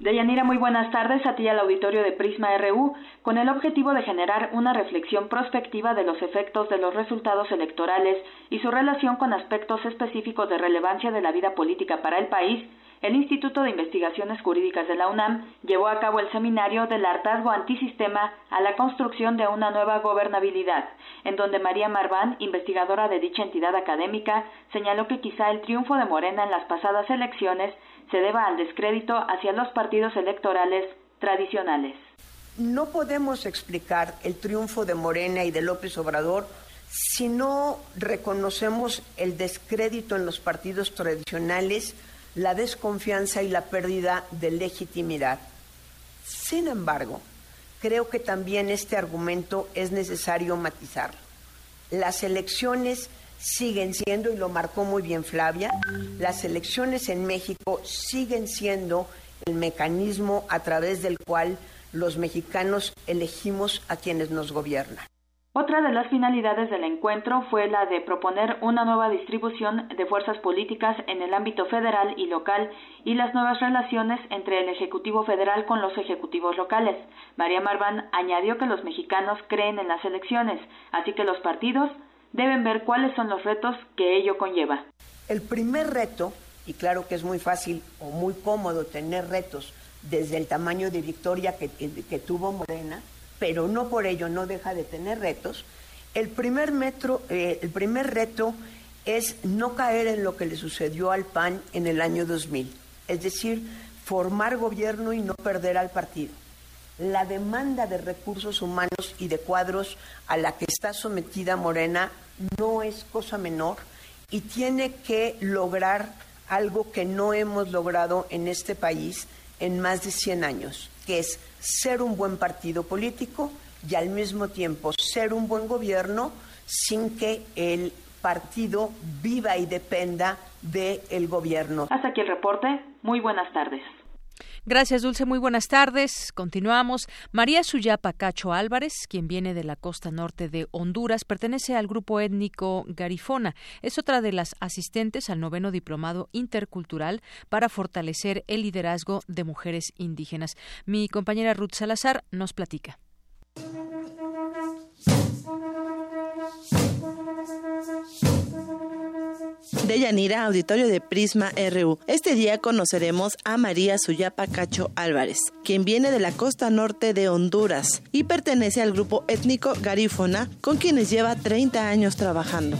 Deyanira, muy buenas tardes a ti al auditorio de Prisma RU, con el objetivo de generar una reflexión prospectiva de los efectos de los resultados electorales y su relación con aspectos específicos de relevancia de la vida política para el país. El Instituto de Investigaciones Jurídicas de la UNAM llevó a cabo el seminario del hartazgo antisistema a la construcción de una nueva gobernabilidad, en donde María Marván, investigadora de dicha entidad académica, señaló que quizá el triunfo de Morena en las pasadas elecciones se deba al descrédito hacia los partidos electorales tradicionales. No podemos explicar el triunfo de Morena y de López Obrador si no reconocemos el descrédito en los partidos tradicionales, la desconfianza y la pérdida de legitimidad. Sin embargo, creo que también este argumento es necesario matizarlo. Las elecciones siguen siendo, y lo marcó muy bien Flavia, las elecciones en México siguen siendo el mecanismo a través del cual los mexicanos elegimos a quienes nos gobiernan. Otra de las finalidades del encuentro fue la de proponer una nueva distribución de fuerzas políticas en el ámbito federal y local y las nuevas relaciones entre el Ejecutivo federal con los ejecutivos locales. María Marván añadió que los mexicanos creen en las elecciones, así que los partidos deben ver cuáles son los retos que ello conlleva. El primer reto, y claro que es muy fácil o muy cómodo tener retos desde el tamaño de victoria que, tuvo Morena, pero no por ello no deja de tener retos, el primer, metro, eh, el primer reto es no caer en lo que le sucedió al PAN en el año 2000, es decir, formar gobierno y no perder al partido la demanda de recursos humanos y de cuadros a la que está sometida Morena no es cosa menor y tiene que lograr algo que no hemos logrado en este país en más de 100 años, que es ser un buen partido político y al mismo tiempo ser un buen gobierno sin que el partido viva y dependa del gobierno. Hasta aquí el reporte. Muy buenas tardes. Gracias, Dulce. Muy buenas tardes. Continuamos. María Suyapa Cacho Álvarez, quien viene de la costa norte de Honduras, pertenece al grupo étnico Garifona. Es otra de las asistentes al noveno diplomado intercultural para fortalecer el liderazgo de mujeres indígenas. Mi compañera Ruth Salazar nos platica. De Yanira, auditorio de Prisma RU. Este día conoceremos a María Suyapa Cacho Álvarez, quien viene de la costa norte de Honduras y pertenece al grupo étnico Garífona, con quienes lleva 30 años trabajando.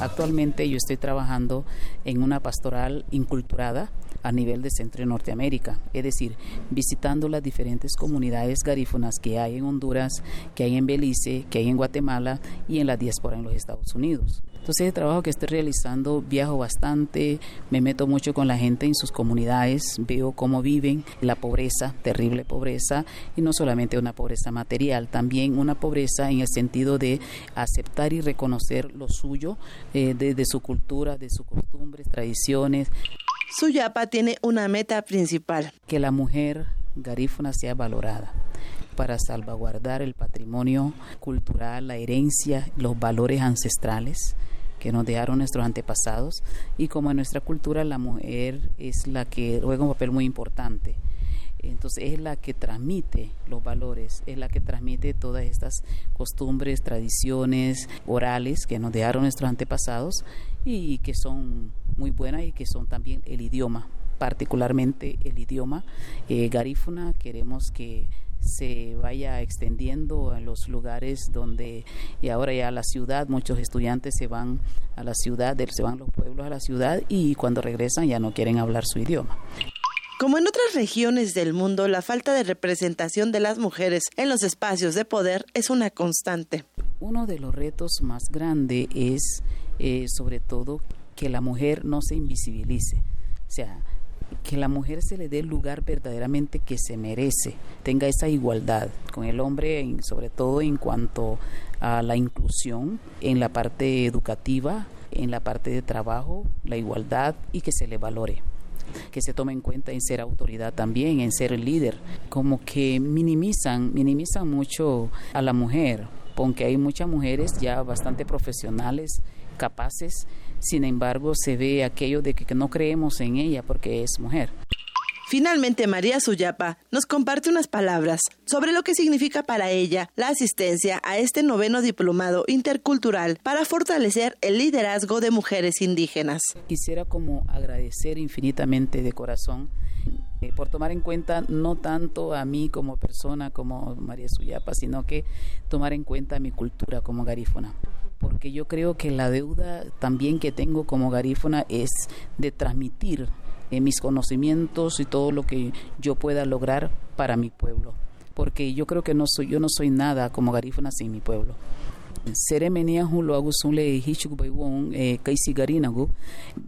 Actualmente yo estoy trabajando en una pastoral inculturada a nivel de Centro y Norteamérica, es decir, visitando las diferentes comunidades garífonas que hay en Honduras, que hay en Belice, que hay en Guatemala y en la diáspora en los Estados Unidos. Entonces el trabajo que estoy realizando viajo bastante, me meto mucho con la gente en sus comunidades, veo cómo viven la pobreza, terrible pobreza, y no solamente una pobreza material, también una pobreza en el sentido de aceptar y reconocer lo suyo, eh, de, su cultura, de sus costumbres, tradiciones. Suyapa tiene una meta principal. Que la mujer garífuna sea valorada para salvaguardar el patrimonio cultural, la herencia, los valores ancestrales que nos dejaron nuestros antepasados y como en nuestra cultura la mujer es la que juega un papel muy importante. Entonces es la que transmite los valores, es la que transmite todas estas costumbres, tradiciones orales que nos dejaron nuestros antepasados y que son muy buenas y que son también el idioma, particularmente el idioma eh, garífuna. Queremos que se vaya extendiendo a los lugares donde y ahora ya a la ciudad muchos estudiantes se van a la ciudad se van los pueblos a la ciudad y cuando regresan ya no quieren hablar su idioma como en otras regiones del mundo, la falta de representación de las mujeres en los espacios de poder es una constante. Uno de los retos más grandes es, eh, sobre todo, que la mujer no se invisibilice. O sea, que la mujer se le dé el lugar verdaderamente que se merece, tenga esa igualdad con el hombre, sobre todo en cuanto a la inclusión en la parte educativa, en la parte de trabajo, la igualdad y que se le valore que se tome en cuenta en ser autoridad también, en ser líder, como que minimizan, minimizan mucho a la mujer, porque hay muchas mujeres ya bastante profesionales, capaces, sin embargo se ve aquello de que no creemos en ella porque es mujer. Finalmente, María Suyapa nos comparte unas palabras sobre lo que significa para ella la asistencia a este noveno diplomado intercultural para fortalecer el liderazgo de mujeres indígenas. Quisiera como agradecer infinitamente de corazón eh, por tomar en cuenta no tanto a mí como persona, como María Suyapa, sino que tomar en cuenta mi cultura como garífona porque yo creo que la deuda también que tengo como garífona es de transmitir eh, mis conocimientos y todo lo que yo pueda lograr para mi pueblo, porque yo creo que no soy yo no soy nada como garífuna sin mi pueblo. sere me nia hu lo agu sun le hichu bai won e kaisi garina gu.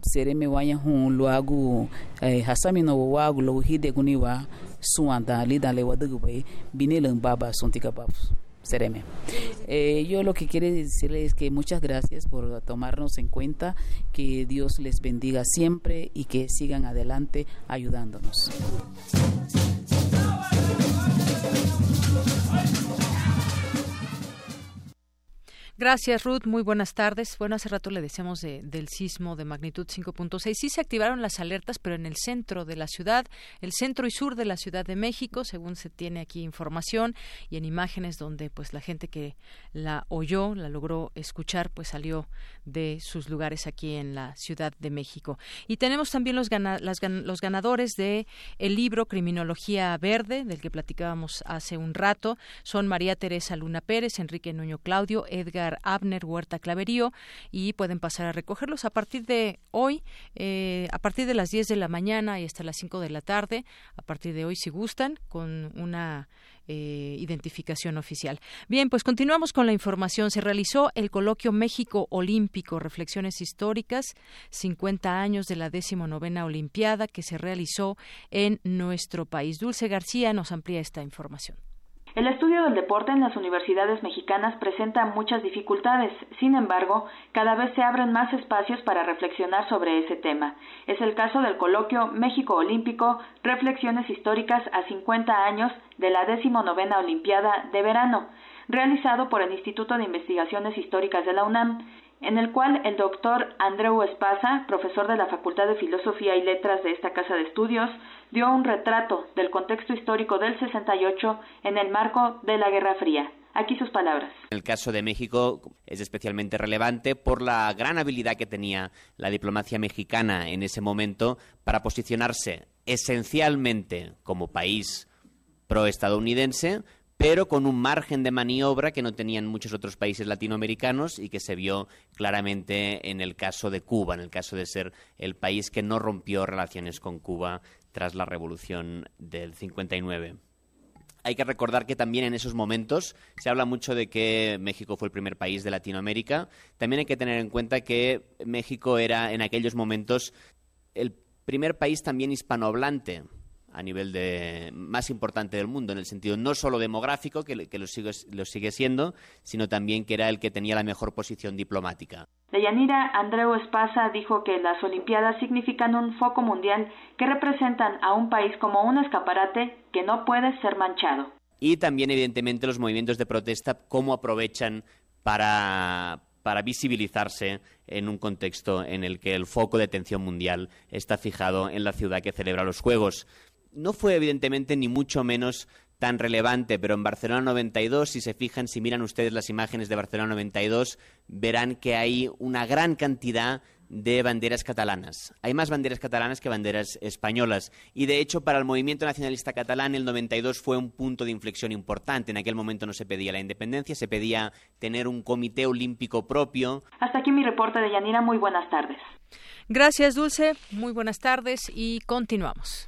Sere me wanya hu lo agu e hasami no wa agu lo hide guniwa suanda li da le wadu bai binelen baba son tika babs Sereme. Eh, yo lo que quiero decirles es que muchas gracias por tomarnos en cuenta, que Dios les bendiga siempre y que sigan adelante ayudándonos. Gracias, Ruth. Muy buenas tardes. Bueno, hace rato le decíamos del sismo de magnitud 5.6. Sí se activaron las alertas, pero en el centro de la ciudad, el centro y sur de la Ciudad de México, según se tiene aquí información y en imágenes donde pues la gente que la oyó, la logró escuchar, pues salió de sus lugares aquí en la Ciudad de México. Y tenemos también los, los ganadores de el libro Criminología Verde, del que platicábamos hace un rato. Son María Teresa Luna Pérez, Enrique Nuño Claudio, Edgar Abner Huerta Claverío y pueden pasar a recogerlos a partir de hoy, eh, a partir de las 10 de la mañana y hasta las 5 de la tarde, a partir de hoy si gustan, con una eh, identificación oficial. Bien, pues continuamos con la información. Se realizó el coloquio México Olímpico, Reflexiones Históricas, 50 años de la decimonovena Olimpiada que se realizó en nuestro país. Dulce García nos amplía esta información. El estudio del deporte en las universidades mexicanas presenta muchas dificultades, sin embargo, cada vez se abren más espacios para reflexionar sobre ese tema. Es el caso del coloquio México Olímpico, Reflexiones Históricas a 50 años de la decimonovena Olimpiada de Verano, realizado por el Instituto de Investigaciones Históricas de la UNAM en el cual el doctor Andreu Espasa, profesor de la Facultad de Filosofía y Letras de esta casa de estudios, dio un retrato del contexto histórico del 68 en el marco de la Guerra Fría. Aquí sus palabras. El caso de México es especialmente relevante por la gran habilidad que tenía la diplomacia mexicana en ese momento para posicionarse esencialmente como país proestadounidense, pero con un margen de maniobra que no tenían muchos otros países latinoamericanos y que se vio claramente en el caso de Cuba, en el caso de ser el país que no rompió relaciones con Cuba tras la revolución del 59. Hay que recordar que también en esos momentos se habla mucho de que México fue el primer país de Latinoamérica. También hay que tener en cuenta que México era en aquellos momentos el primer país también hispanohablante a nivel de más importante del mundo, en el sentido no solo demográfico, que, lo, sigue, lo sigue siendo, sino también que era el que tenía la mejor posición diplomática. Deyanira Andreu Espasa dijo que las Olimpiadas significan un foco mundial que representan a un país como un escaparate que no puede ser manchado. Y también, evidentemente, los movimientos de protesta, cómo aprovechan para, para visibilizarse en un contexto en el que el foco de atención mundial está fijado en la ciudad que celebra los Juegos no fue evidentemente ni mucho menos tan relevante, pero en Barcelona 92, si se fijan, si miran ustedes las imágenes de Barcelona 92, verán que hay una gran cantidad de banderas catalanas. Hay más banderas catalanas que banderas españolas. Y de hecho, para el movimiento nacionalista catalán, el 92 fue un punto de inflexión importante. En aquel momento no se pedía la independencia, se pedía tener un comité olímpico propio. Hasta aquí mi reporte de Yanira. Muy buenas tardes. Gracias, Dulce. Muy buenas tardes y continuamos.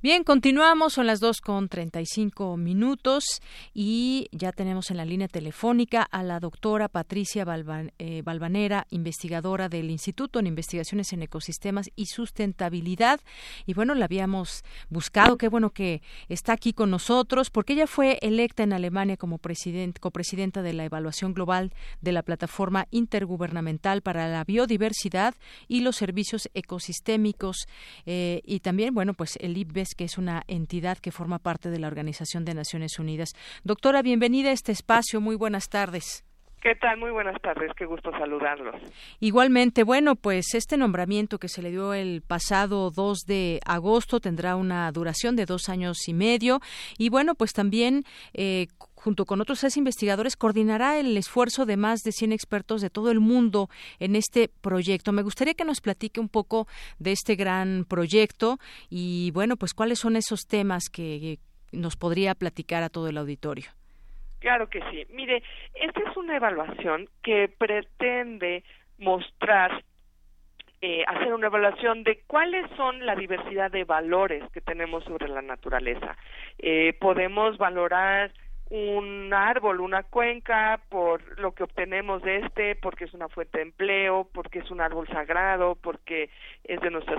Bien, continuamos, son las dos con cinco minutos y ya tenemos en la línea telefónica a la doctora Patricia eh, Balvanera, investigadora del Instituto en Investigaciones en Ecosistemas y Sustentabilidad. Y bueno, la habíamos buscado, qué bueno que está aquí con nosotros, porque ella fue electa en Alemania como copresidenta de la evaluación global de la Plataforma Intergubernamental para la Biodiversidad y los Servicios Ecosistémicos. Eh, y también, bueno, pues el Que es una entidad que forma parte de la Organización de Naciones Unidas. Doctora, bienvenida a este espacio. Muy buenas tardes. ¿Qué tal? Muy buenas tardes, qué gusto saludarlos. Igualmente, bueno, pues este nombramiento que se le dio el pasado 2 de agosto tendrá una duración de dos años y medio y bueno, pues también eh, junto con otros tres investigadores, coordinará el esfuerzo de más de 100 expertos de todo el mundo en este proyecto. Me gustaría que nos platique un poco de este gran proyecto y, bueno, pues cuáles son esos temas que nos podría platicar a todo el auditorio. Claro que sí. Mire, esta es una evaluación que pretende mostrar eh, hacer una evaluación de cuáles son la diversidad de valores que tenemos sobre la naturaleza. Eh, podemos valorar un árbol, una cuenca, por lo que obtenemos de este, porque es una fuente de empleo, porque es un árbol sagrado, porque es de nuestros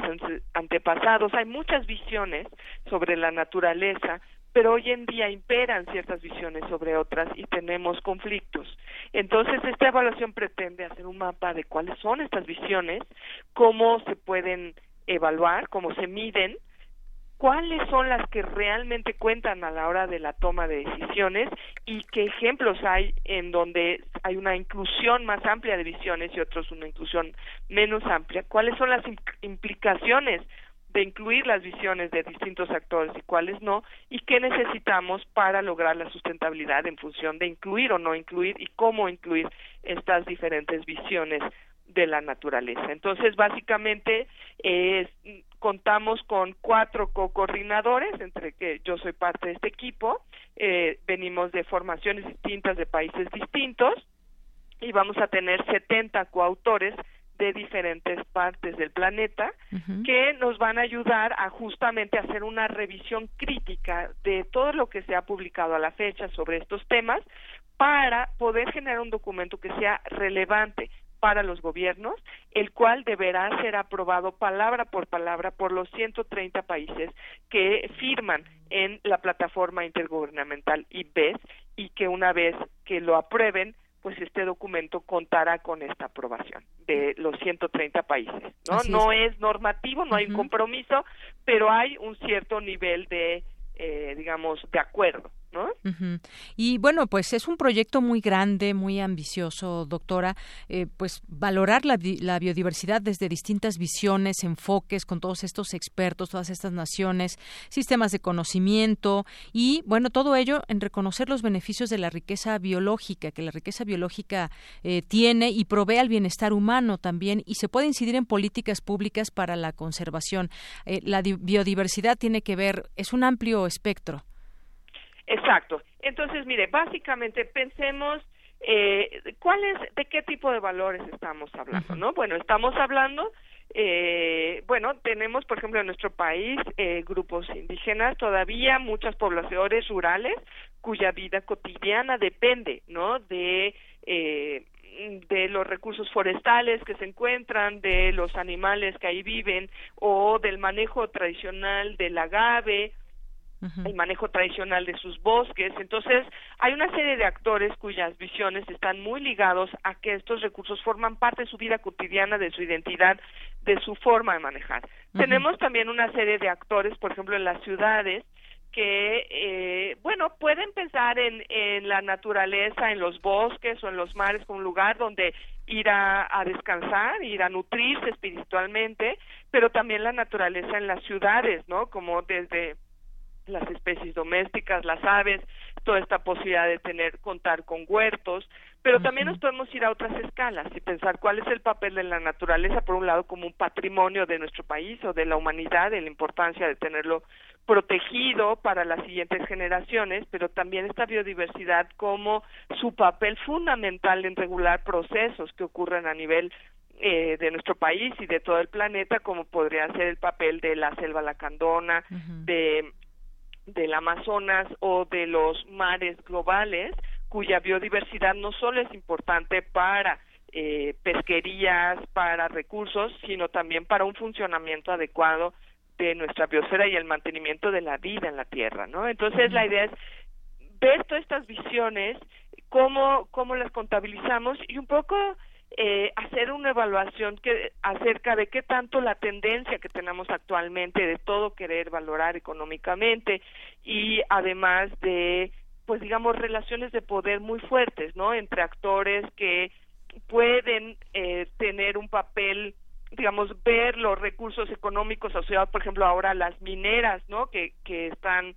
antepasados. Hay muchas visiones sobre la naturaleza, pero hoy en día imperan ciertas visiones sobre otras y tenemos conflictos. Entonces, esta evaluación pretende hacer un mapa de cuáles son estas visiones, cómo se pueden evaluar, cómo se miden cuáles son las que realmente cuentan a la hora de la toma de decisiones y qué ejemplos hay en donde hay una inclusión más amplia de visiones y otros una inclusión menos amplia, cuáles son las implicaciones de incluir las visiones de distintos actores y cuáles no, y qué necesitamos para lograr la sustentabilidad en función de incluir o no incluir y cómo incluir estas diferentes visiones de la naturaleza. Entonces, básicamente, contamos con cuatro co-coordinadores, entre que yo soy parte de este equipo, eh, venimos de formaciones distintas de países distintos y vamos a tener 70 coautores de diferentes partes del planeta que nos van a ayudar a justamente hacer una revisión crítica de todo lo que se ha publicado a la fecha sobre estos temas para poder generar un documento que sea relevante para los gobiernos, el cual deberá ser aprobado palabra por palabra por los 130 países que firman en la plataforma intergubernamental IBES y que una vez que lo aprueben, pues este documento contará con esta aprobación de los 130 países, ¿no? no es. normativo, no hay un compromiso, pero hay un cierto nivel de, eh, digamos, de acuerdo. Y bueno, pues es un proyecto muy grande, muy ambicioso, doctora, eh, pues valorar la, la, biodiversidad desde distintas visiones, enfoques, con todos estos expertos, todas estas naciones, sistemas de conocimiento y bueno, todo ello en reconocer los beneficios de la riqueza biológica, que la riqueza biológica eh, tiene y provee al bienestar humano también y se puede incidir en políticas públicas para la conservación. Eh, la biodiversidad tiene que ver, es un amplio espectro. Exacto. Entonces, mire, básicamente pensemos eh, ¿cuál es, de qué tipo de valores estamos hablando, no? Bueno, estamos hablando, eh, bueno, tenemos, por ejemplo, en nuestro país eh, grupos indígenas, todavía muchas poblaciones rurales cuya vida cotidiana depende, ¿no? De eh, de los recursos forestales que se encuentran, de los animales que ahí viven o del manejo tradicional del agave el manejo tradicional de sus bosques. Entonces, hay una serie de actores cuyas visiones están muy ligados a que estos recursos forman parte de su vida cotidiana, de su identidad, de su forma de manejar. Tenemos también una serie de actores, por ejemplo, en las ciudades, que, eh, bueno, pueden pensar en, en la naturaleza, en los bosques o en los mares como un lugar donde ir a, a, descansar, ir a nutrirse espiritualmente, pero también la naturaleza en las ciudades, ¿no? Como desde las especies domésticas, las aves, toda esta posibilidad de tener, contar con huertos, pero también nos podemos ir a otras escalas y pensar cuál es el papel de la naturaleza, por un lado, como un patrimonio de nuestro país o de la humanidad, de la importancia de tenerlo protegido para las siguientes generaciones, pero también esta biodiversidad como su papel fundamental en regular procesos que ocurren a nivel eh, de nuestro país y de todo el planeta, como podría ser el papel de la selva lacandona, de del Amazonas o de los mares globales, cuya biodiversidad no solo es importante para eh, pesquerías, para recursos, sino también para un funcionamiento adecuado de nuestra biosfera y el mantenimiento de la vida en la Tierra, ¿no? Entonces la idea es ver todas estas visiones, cómo, cómo las contabilizamos y un poco eh, hacer una evaluación que acerca de qué tanto la tendencia que tenemos actualmente de todo querer valorar económicamente y además de pues digamos relaciones de poder muy fuertes no entre actores que pueden eh, tener un papel digamos ver los recursos económicos asociados por ejemplo ahora a las mineras no que que están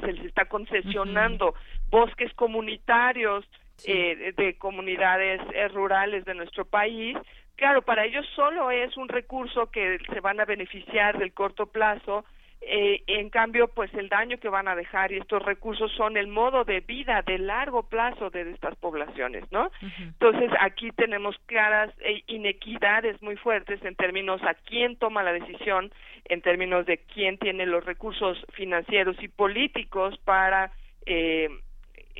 se les está concesionando bosques comunitarios eh, de comunidades eh, rurales de nuestro país. Claro, para ellos solo es un recurso que se van a beneficiar del corto plazo, eh, en cambio, pues el daño que van a dejar y estos recursos son el modo de vida de largo plazo de estas poblaciones, ¿no? Entonces, aquí tenemos claras inequidades muy fuertes en términos a quién toma la decisión, en términos de quién tiene los recursos financieros y políticos para eh,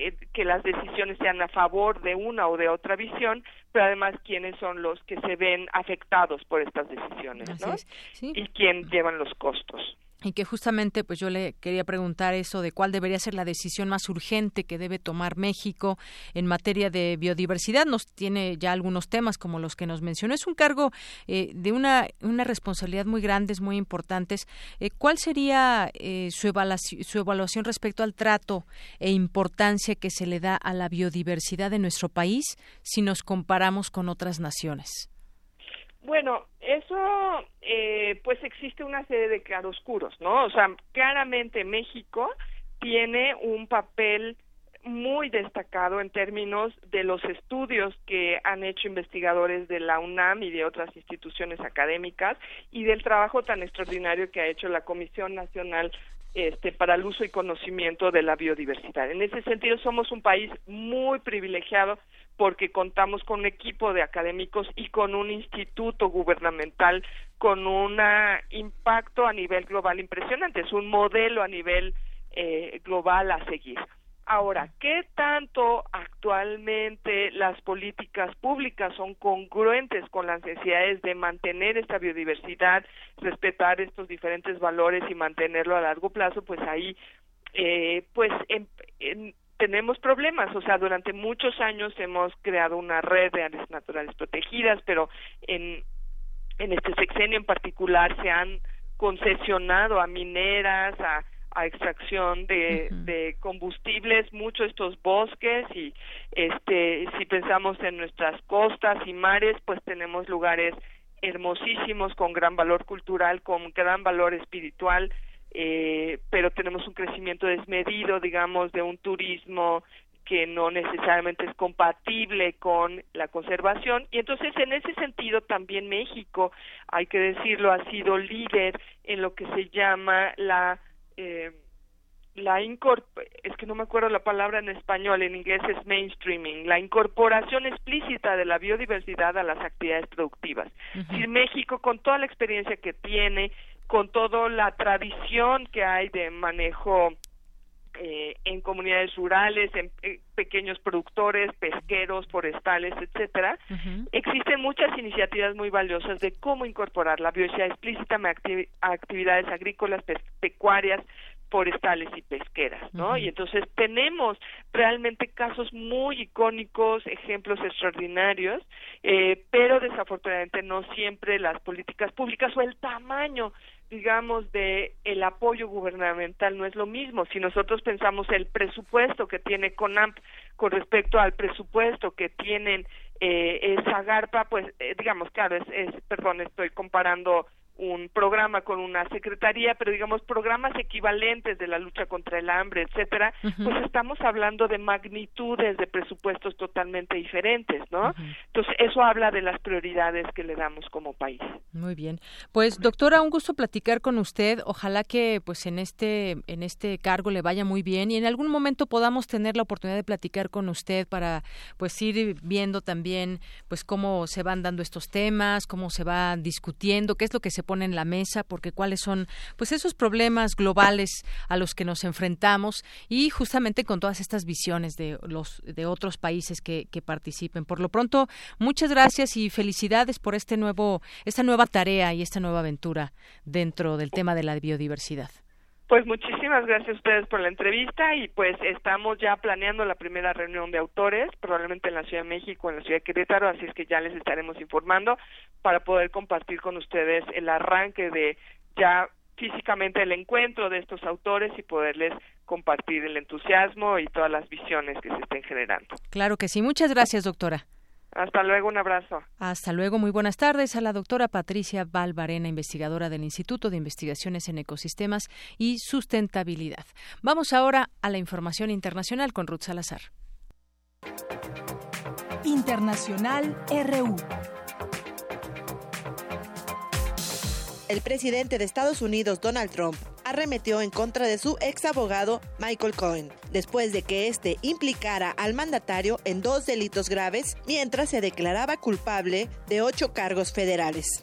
eh, que las decisiones sean a favor de una o de otra visión, pero además quiénes son los que se ven afectados por estas decisiones, ¿no? Y quién llevan los costos y que justamente pues yo le quería preguntar eso de cuál debería ser la decisión más urgente que debe tomar México en materia de biodiversidad. Nos tiene ya algunos temas como los que nos mencionó. Es un cargo eh, de una una responsabilidad muy grandes muy importantes eh, cuál sería eh, su evaluación su evaluación respecto al trato e importancia que se le da a la biodiversidad de nuestro país si nos comparamos con otras naciones bueno, eso, eh, pues existe una serie de claroscuros, ¿no? O sea, claramente México tiene un papel muy destacado en términos de los estudios que han hecho investigadores de la UNAM y de otras instituciones académicas y del trabajo tan extraordinario que ha hecho la Comisión Nacional este, para el uso y conocimiento de la biodiversidad. En ese sentido, somos un país muy privilegiado porque contamos con un equipo de académicos y con un instituto gubernamental con un impacto a nivel global impresionante. Es un modelo a nivel eh, global a seguir. Ahora, ¿qué tanto actualmente las políticas públicas son congruentes con las necesidades de mantener esta biodiversidad, respetar estos diferentes valores y mantenerlo a largo plazo? Pues ahí, eh, pues tenemos problemas. O sea, durante muchos años hemos creado una red de áreas naturales protegidas, pero en, en este sexenio en particular se han concesionado a mineras, a a extracción de, de combustibles mucho estos bosques y este si pensamos en nuestras costas y mares pues tenemos lugares hermosísimos con gran valor cultural con gran valor espiritual eh, pero tenemos un crecimiento desmedido digamos de un turismo que no necesariamente es compatible con la conservación. Y entonces en ese sentido también México hay que decirlo ha sido líder en lo que se llama la eh, la es que no me acuerdo la palabra en español, en inglés es mainstreaming, la incorporación explícita de la biodiversidad a las actividades productivas. Si México, con toda la experiencia que tiene, con toda la tradición que hay de manejo eh, en comunidades rurales, en pequeños productores, pesqueros, forestales, etcétera, existen muchas iniciativas muy valiosas de cómo incorporar la biodiversidad explícita a actividades agrícolas, pecuarias, forestales y pesqueras, ¿no? Y entonces tenemos realmente casos muy icónicos, ejemplos extraordinarios, eh, pero desafortunadamente no siempre las políticas públicas o el tamaño digamos de el apoyo gubernamental no es lo mismo. Si nosotros pensamos el presupuesto que tiene CONAMP con respecto al presupuesto que tienen eh, Zagarpa pues eh, digamos claro es, es perdón estoy comparando un programa con una secretaría, pero digamos programas equivalentes de la lucha contra el hambre, etcétera, pues estamos hablando de magnitudes de presupuestos totalmente diferentes, ¿no? Entonces, eso habla de las prioridades que le damos como país. Muy bien. Pues doctora, un gusto platicar con usted. Ojalá que pues en este en este cargo le vaya muy bien y en algún momento podamos tener la oportunidad de platicar con usted para pues ir viendo también pues cómo se van dando estos temas, cómo se va discutiendo, qué es lo que se pone en la mesa, porque cuáles son pues esos problemas globales a los que nos enfrentamos y justamente con todas estas visiones de los de otros países que, que participen. Por lo pronto, muchas gracias y felicidades por este nuevo esta nueva tarea y esta nueva aventura dentro del tema de la biodiversidad. Pues muchísimas gracias a ustedes por la entrevista y pues estamos ya planeando la primera reunión de autores, probablemente en la Ciudad de México, en la Ciudad de Querétaro, así es que ya les estaremos informando para poder compartir con ustedes el arranque de ya físicamente el encuentro de estos autores y poderles compartir el entusiasmo y todas las visiones que se estén generando. Claro que sí. Muchas gracias, doctora. Hasta luego, un abrazo. Hasta luego, muy buenas tardes a la doctora Patricia Valvarena, investigadora del Instituto de Investigaciones en Ecosistemas y Sustentabilidad. Vamos ahora a la información internacional con Ruth Salazar. Internacional RU. El presidente de Estados Unidos, Donald Trump, arremetió en contra de su ex abogado Michael Cohen, después de que este implicara al mandatario en dos delitos graves mientras se declaraba culpable de ocho cargos federales.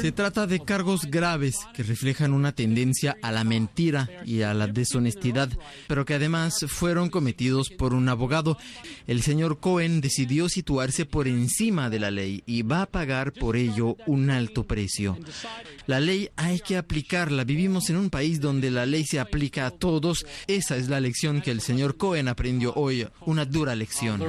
Se trata de cargos graves que reflejan una tendencia a la mentira y a la deshonestidad, pero que además fueron cometidos por un abogado. El señor Cohen decidió situarse por encima de la ley y va a pagar por ello un alto precio. La ley hay que aplicarla. Vivimos en un país donde la ley se aplica a todos. Esa es la lección que el señor Cohen aprendió hoy, una dura lección.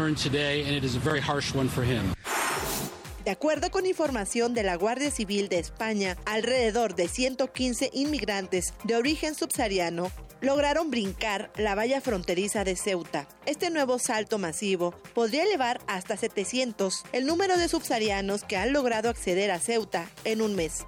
De acuerdo con información de la Guardia Civil de España, alrededor de 115 inmigrantes de origen subsahariano lograron brincar la valla fronteriza de Ceuta. Este nuevo salto masivo podría elevar hasta 700 el número de subsaharianos que han logrado acceder a Ceuta en un mes.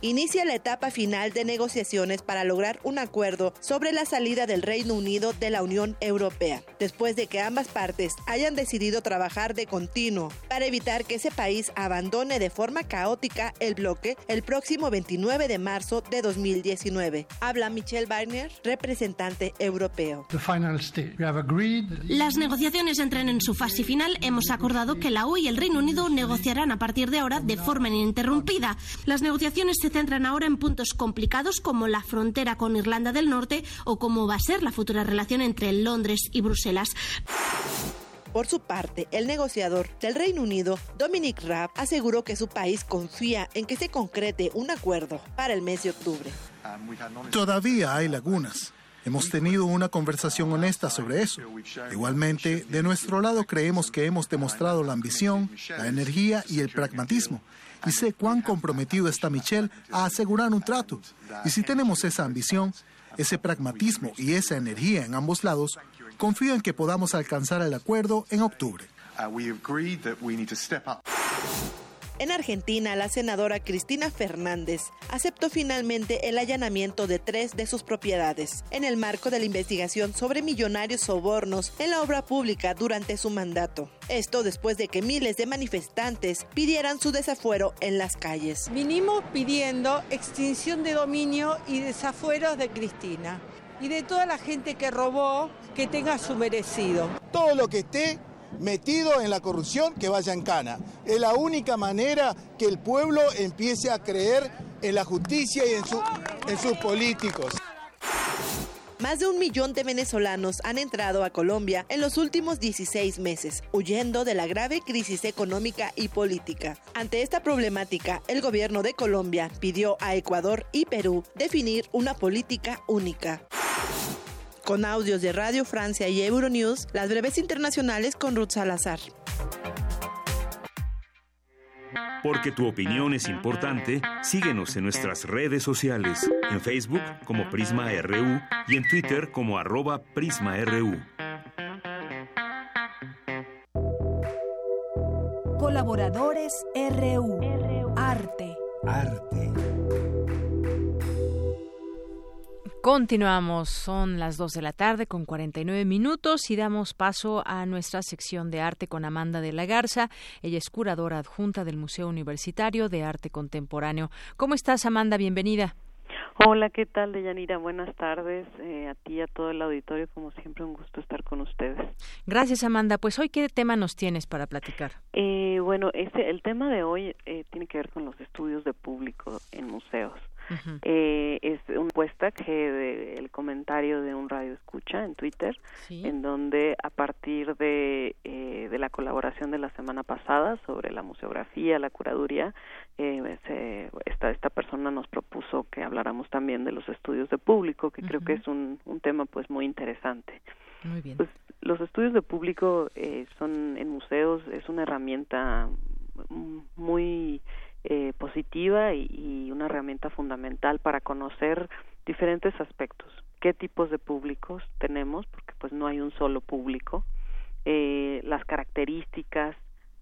Inicia la etapa final de negociaciones para lograr un acuerdo sobre la salida del Reino Unido de la Unión Europea, después de que ambas partes hayan decidido trabajar de continuo para evitar que ese país abandone de forma caótica el bloque el próximo 29 de marzo de 2019. Habla Michel Barnier, representante europeo. Las negociaciones entran en su fase final. Hemos acordado que la UE y el Reino Unido negociarán a partir de ahora de forma ininterrumpida. Las negociaciones se centran ahora en puntos complicados como la frontera con Irlanda del Norte o cómo va a ser la futura relación entre Londres y Bruselas. Por su parte, el negociador del Reino Unido, Dominic Raab, aseguró que su país confía en que se concrete un acuerdo para el mes de octubre. Todavía hay lagunas. Hemos tenido una conversación honesta sobre eso. Igualmente, de nuestro lado creemos que hemos demostrado la ambición, la energía y el pragmatismo. Y sé cuán comprometido está Michel a asegurar un trato. Y si tenemos esa ambición, ese pragmatismo y esa energía en ambos lados, confío en que podamos alcanzar el acuerdo en octubre. En Argentina, la senadora Cristina Fernández aceptó finalmente el allanamiento de tres de sus propiedades en el marco de la investigación sobre millonarios sobornos en la obra pública durante su mandato. Esto después de que miles de manifestantes pidieran su desafuero en las calles. Vinimos pidiendo extinción de dominio y desafueros de Cristina y de toda la gente que robó que tenga su merecido. Todo lo que esté metido en la corrupción que vaya en cana. Es la única manera que el pueblo empiece a creer en la justicia y en, en sus políticos. Más de un millón de venezolanos han entrado a Colombia en los últimos 16 meses, huyendo de la grave crisis económica y política. Ante esta problemática, el gobierno de Colombia pidió a Ecuador y Perú definir una política única. Con audios de Radio Francia y Euronews, las breves internacionales con Ruth Salazar. Porque tu opinión es importante, síguenos en nuestras redes sociales, en Facebook como Prisma RU y en Twitter como arroba PrismaRU. Colaboradores RU. Arte. Arte. Continuamos, son las 2 de la tarde con 49 minutos y damos paso a nuestra sección de arte con Amanda de la Garza. Ella es curadora adjunta del Museo Universitario de Arte Contemporáneo. ¿Cómo estás, Amanda? Bienvenida. Hola, ¿qué tal, Deyanira? Buenas tardes eh, a ti y a todo el auditorio. Como siempre, un gusto estar con ustedes. Gracias, Amanda. Pues hoy, ¿qué tema nos tienes para platicar? Eh, bueno, este, el tema de hoy eh, tiene que ver con los estudios de público en museos eh, es una encuesta que de, el comentario de un radio escucha en Twitter, en donde a partir de, eh, de la colaboración de la semana pasada sobre la museografía, la curaduría, eh, esta, esta persona nos propuso que habláramos también de los estudios de público, que creo que es un, un tema pues muy interesante. Muy bien. Pues, los estudios de público eh, son en museos es una herramienta muy eh, positiva y, una herramienta fundamental para conocer diferentes aspectos. Qué tipos de públicos tenemos porque pues no hay un solo público. Eh, las características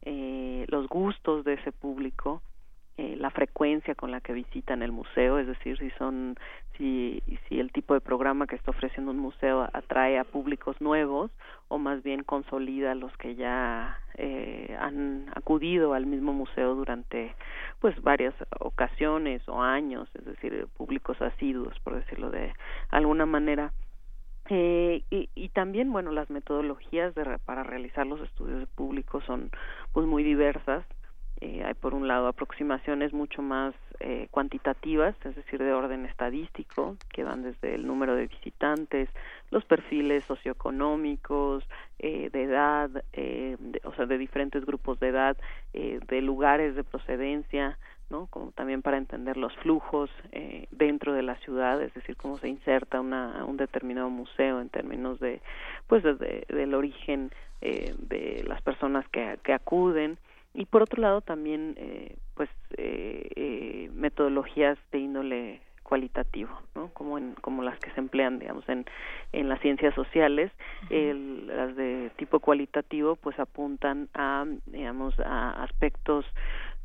eh, los gustos de ese público eh, la frecuencia con la que visitan el museo, es decir, si son si si el tipo de programa que está ofreciendo un museo atrae a públicos nuevos o más bien consolida a los que ya eh, han acudido al mismo museo durante pues varias ocasiones o años, es decir, públicos asiduos, por decirlo de alguna manera. Eh, y, y, también bueno las metodologías de, para realizar los estudios de público son pues muy diversas eh, hay por un lado aproximaciones mucho más eh, cuantitativas, es decir, de orden estadístico, que van desde el número de visitantes, los perfiles socioeconómicos, eh, de edad, eh, o sea, de diferentes grupos de edad, eh, de lugares de procedencia, ¿no? Como también para entender los flujos eh, dentro de la ciudad, es decir, cómo se inserta una, un determinado museo en términos de, pues, de, del origen de las personas que, que acuden, y por otro lado también eh, pues eh, eh, metodologías de índole cualitativo, ¿no? Como en, como las que se emplean, digamos, en, en las ciencias sociales, el, las de tipo cualitativo, pues apuntan a, digamos, a aspectos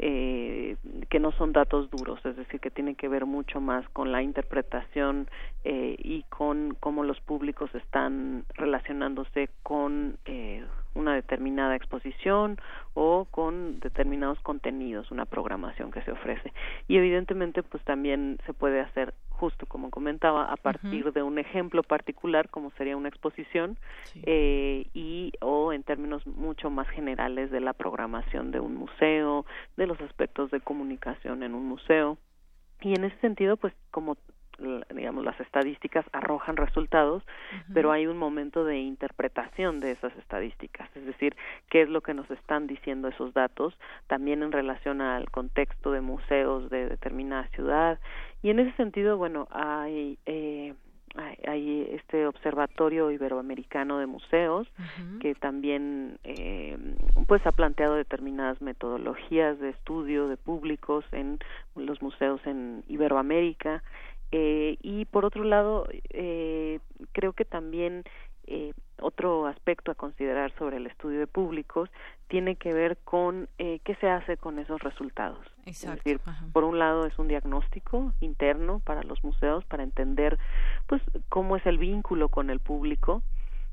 eh, que no son datos duros, es decir, que tienen que ver mucho más con la interpretación eh, y con cómo los públicos están relacionándose con eh, una determinada exposición o con determinados contenidos, una programación que se ofrece. Y evidentemente, pues también se puede hacer justo como comentaba, a partir de un ejemplo particular, como sería una exposición, eh, y o en términos mucho más generales de la programación de un museo, de los aspectos de comunicación en un museo. Y en ese sentido, pues como digamos las estadísticas arrojan resultados pero hay un momento de interpretación de esas estadísticas. Es decir qué es lo que nos están diciendo esos datos también en relación al contexto de museos de determinada ciudad. Y en ese sentido bueno hay eh, hay, este observatorio iberoamericano de museos que también eh, pues ha planteado determinadas metodologías de estudio de públicos en los museos en Iberoamérica eh, y por otro lado, eh, creo que también eh, otro aspecto a considerar sobre el estudio de públicos tiene que ver con eh, qué se hace con esos resultados. Es decir, por un lado es un diagnóstico interno para los museos para entender pues cómo es el vínculo con el público.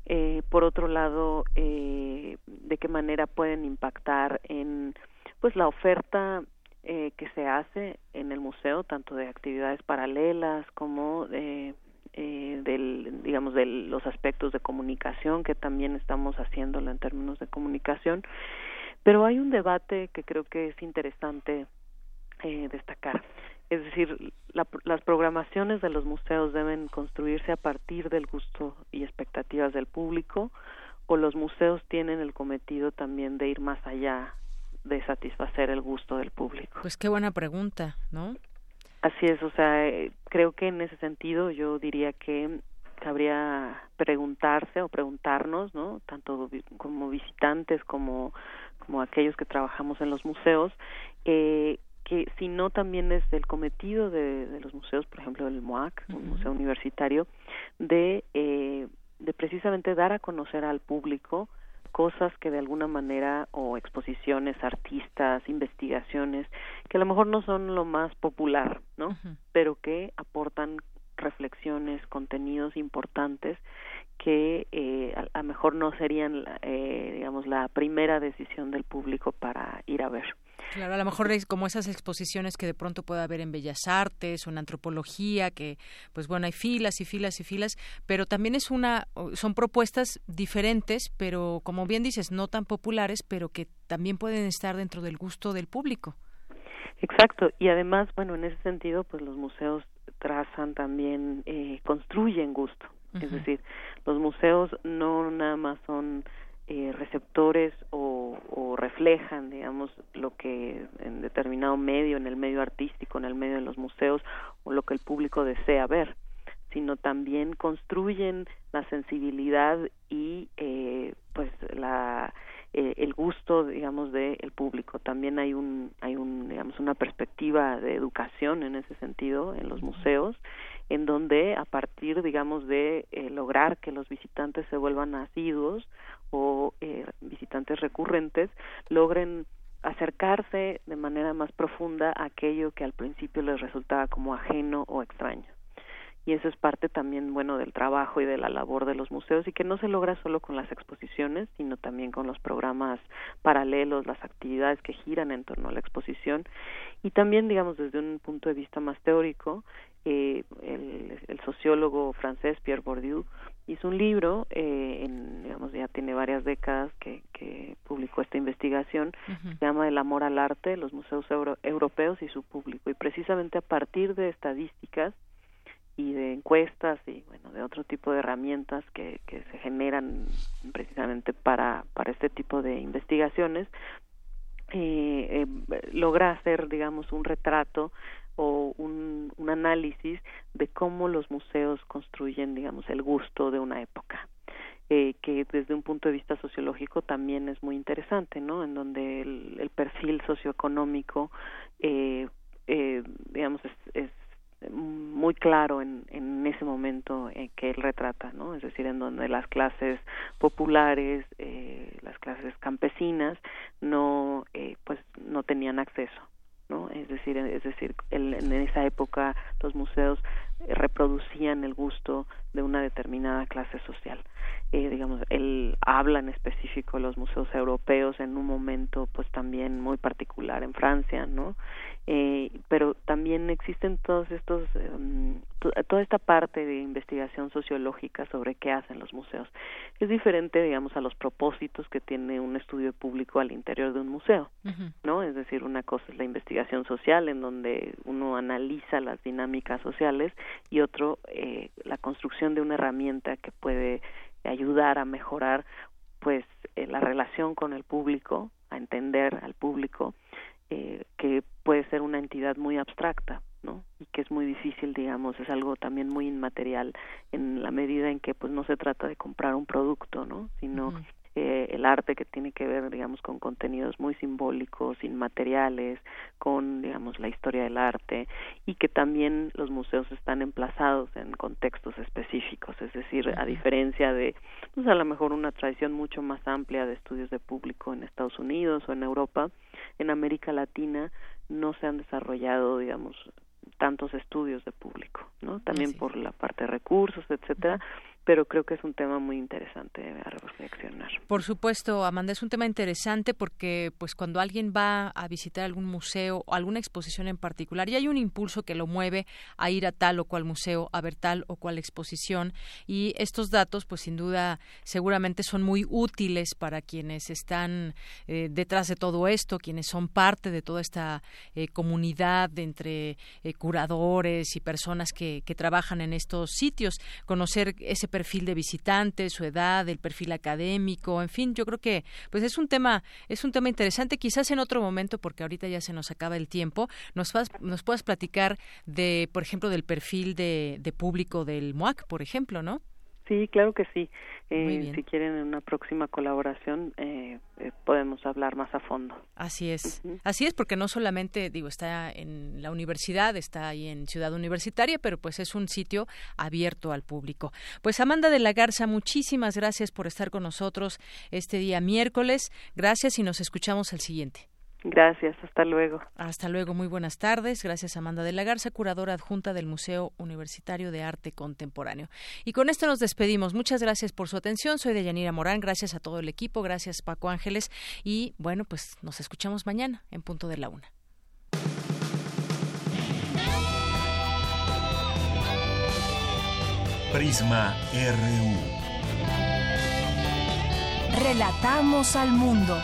Eh, por otro lado, eh, de qué manera pueden impactar en pues la oferta eh, que se hace en el museo, tanto de actividades paralelas como de, eh, del, digamos, de los aspectos de comunicación, que también estamos haciéndolo en términos de comunicación. Pero hay un debate que creo que es interesante eh, destacar. Es decir, las programaciones de los museos deben construirse a partir del gusto y expectativas del público o los museos tienen el cometido también de ir más allá de satisfacer el gusto del público. Pues qué buena pregunta, ¿no? Así es, o sea, eh, creo que en ese sentido yo diría que cabría preguntarse o preguntarnos, ¿no? Tanto como visitantes como como aquellos que trabajamos en los museos, eh, que si no también es el cometido de, los museos, por ejemplo el MOAC, un museo universitario, de eh, de precisamente dar a conocer al público cosas que de alguna manera o exposiciones, artistas, investigaciones que a lo mejor no son lo más popular, ¿no? Pero que aportan reflexiones, contenidos importantes que eh, a, lo mejor no serían, eh, digamos, la primera decisión del público para ir a ver. Claro, a lo mejor es como esas exposiciones que de pronto puede haber en Bellas Artes o en antropología, que pues bueno, hay filas y filas y filas, pero también es una, son propuestas diferentes, pero como bien dices, no tan populares, pero que también pueden estar dentro del gusto del público. Exacto, y además, bueno, en ese sentido, pues los museos trazan también, eh, construyen gusto, es decir, los museos no nada más son eh, receptores o, o, reflejan, digamos, lo que en determinado medio, en el medio artístico, en el medio de los museos, o lo que el público desea ver, sino también construyen la sensibilidad y, eh, pues, la eh, el gusto, digamos, del público. También hay un, hay un, digamos, una perspectiva de educación en ese sentido en los museos en donde a partir, digamos, de eh, lograr que los visitantes se vuelvan asiduos o eh, visitantes recurrentes, logren acercarse de manera más profunda a aquello que al principio les resultaba como ajeno o extraño. Y eso es parte también bueno del trabajo y de la labor de los museos y que no se logra solo con las exposiciones sino también con los programas paralelos las actividades que giran en torno a la exposición. Y también digamos desde un punto de vista más teórico eh, el, el, sociólogo francés Pierre Bourdieu hizo un libro eh, en, digamos ya tiene varias décadas que, que publicó esta investigación se llama el amor al arte los museos europeos y su público. Y precisamente a partir de estadísticas y de encuestas y bueno de otro tipo de herramientas que, que se generan precisamente para para este tipo de investigaciones eh, eh, logra hacer digamos un retrato o un, un análisis de cómo los museos construyen digamos el gusto de una época eh, que desde un punto de vista sociológico también es muy interesante, ¿no? En donde el, el perfil socioeconómico, eh, eh, digamos, es, es muy claro en, en ese momento en que él retrata, ¿no? Es decir, en donde las clases populares, eh, las clases campesinas, no, eh, pues, no tenían acceso, ¿no? Es decir, es decir, el, en esa época los museos reproducían el gusto de una determinada clase social. Eh, digamos, él habla en específico de los museos europeos en un momento, pues también muy particular en Francia, ¿no? Eh, pero también existen todos estos, em, toda esta parte de investigación sociológica sobre qué hacen los museos. Es diferente, digamos, a los propósitos que tiene un estudio público al interior de un museo, ¿no? Es decir, una cosa es la investigación social, en donde uno analiza las dinámicas sociales, y otro, eh, la construcción de una herramienta que puede ayudar a mejorar, pues, eh, la relación con el público, a entender al público, eh, que puede ser una entidad muy abstracta, ¿no? Y que es muy difícil, digamos, es algo también muy inmaterial en la medida en que pues no se trata de comprar un producto, ¿no? Sino eh, el arte que tiene que ver, digamos, con contenidos muy simbólicos, inmateriales, con, digamos, la historia del arte y que también los museos están emplazados en contextos específicos, es decir, a diferencia de, pues a lo mejor una tradición mucho más amplia de estudios de público en Estados Unidos o en Europa, en América Latina no se han desarrollado, digamos, tantos estudios de público, ¿no? También por la parte de recursos, etcétera, pero creo que es un tema muy interesante a reflexionar. Por supuesto, Amanda, es un tema interesante porque pues cuando alguien va a visitar algún museo o alguna exposición en particular, y hay un impulso que lo mueve a ir a tal o cual museo, a ver tal o cual exposición, y estos datos pues sin duda seguramente son muy útiles para quienes están eh, detrás de todo esto, quienes son parte de toda esta eh, comunidad entre eh, curadores y personas que, que trabajan en estos sitios, conocer ese perfil de visitante, su edad, el perfil académico, en fin, yo creo que pues es un tema es un tema interesante, quizás en otro momento porque ahorita ya se nos acaba el tiempo, nos nos puedas platicar de, por ejemplo, del perfil de, de público del MOAC, por ejemplo, ¿no? Sí, claro que sí. Eh, si quieren en una próxima colaboración eh, eh, podemos hablar más a fondo. Así es, así es porque no solamente digo está en la universidad, está ahí en Ciudad Universitaria, pero pues es un sitio abierto al público. Pues Amanda de la Garza, muchísimas gracias por estar con nosotros este día miércoles. Gracias y nos escuchamos al siguiente. Gracias, hasta luego. Hasta luego, muy buenas tardes. Gracias Amanda de la Garza, curadora adjunta del Museo Universitario de Arte Contemporáneo. Y con esto nos despedimos. Muchas gracias por su atención. Soy Deyanira Morán. Gracias a todo el equipo. Gracias Paco Ángeles. Y bueno, pues nos escuchamos mañana en punto de la una. Prisma RU. Relatamos al mundo.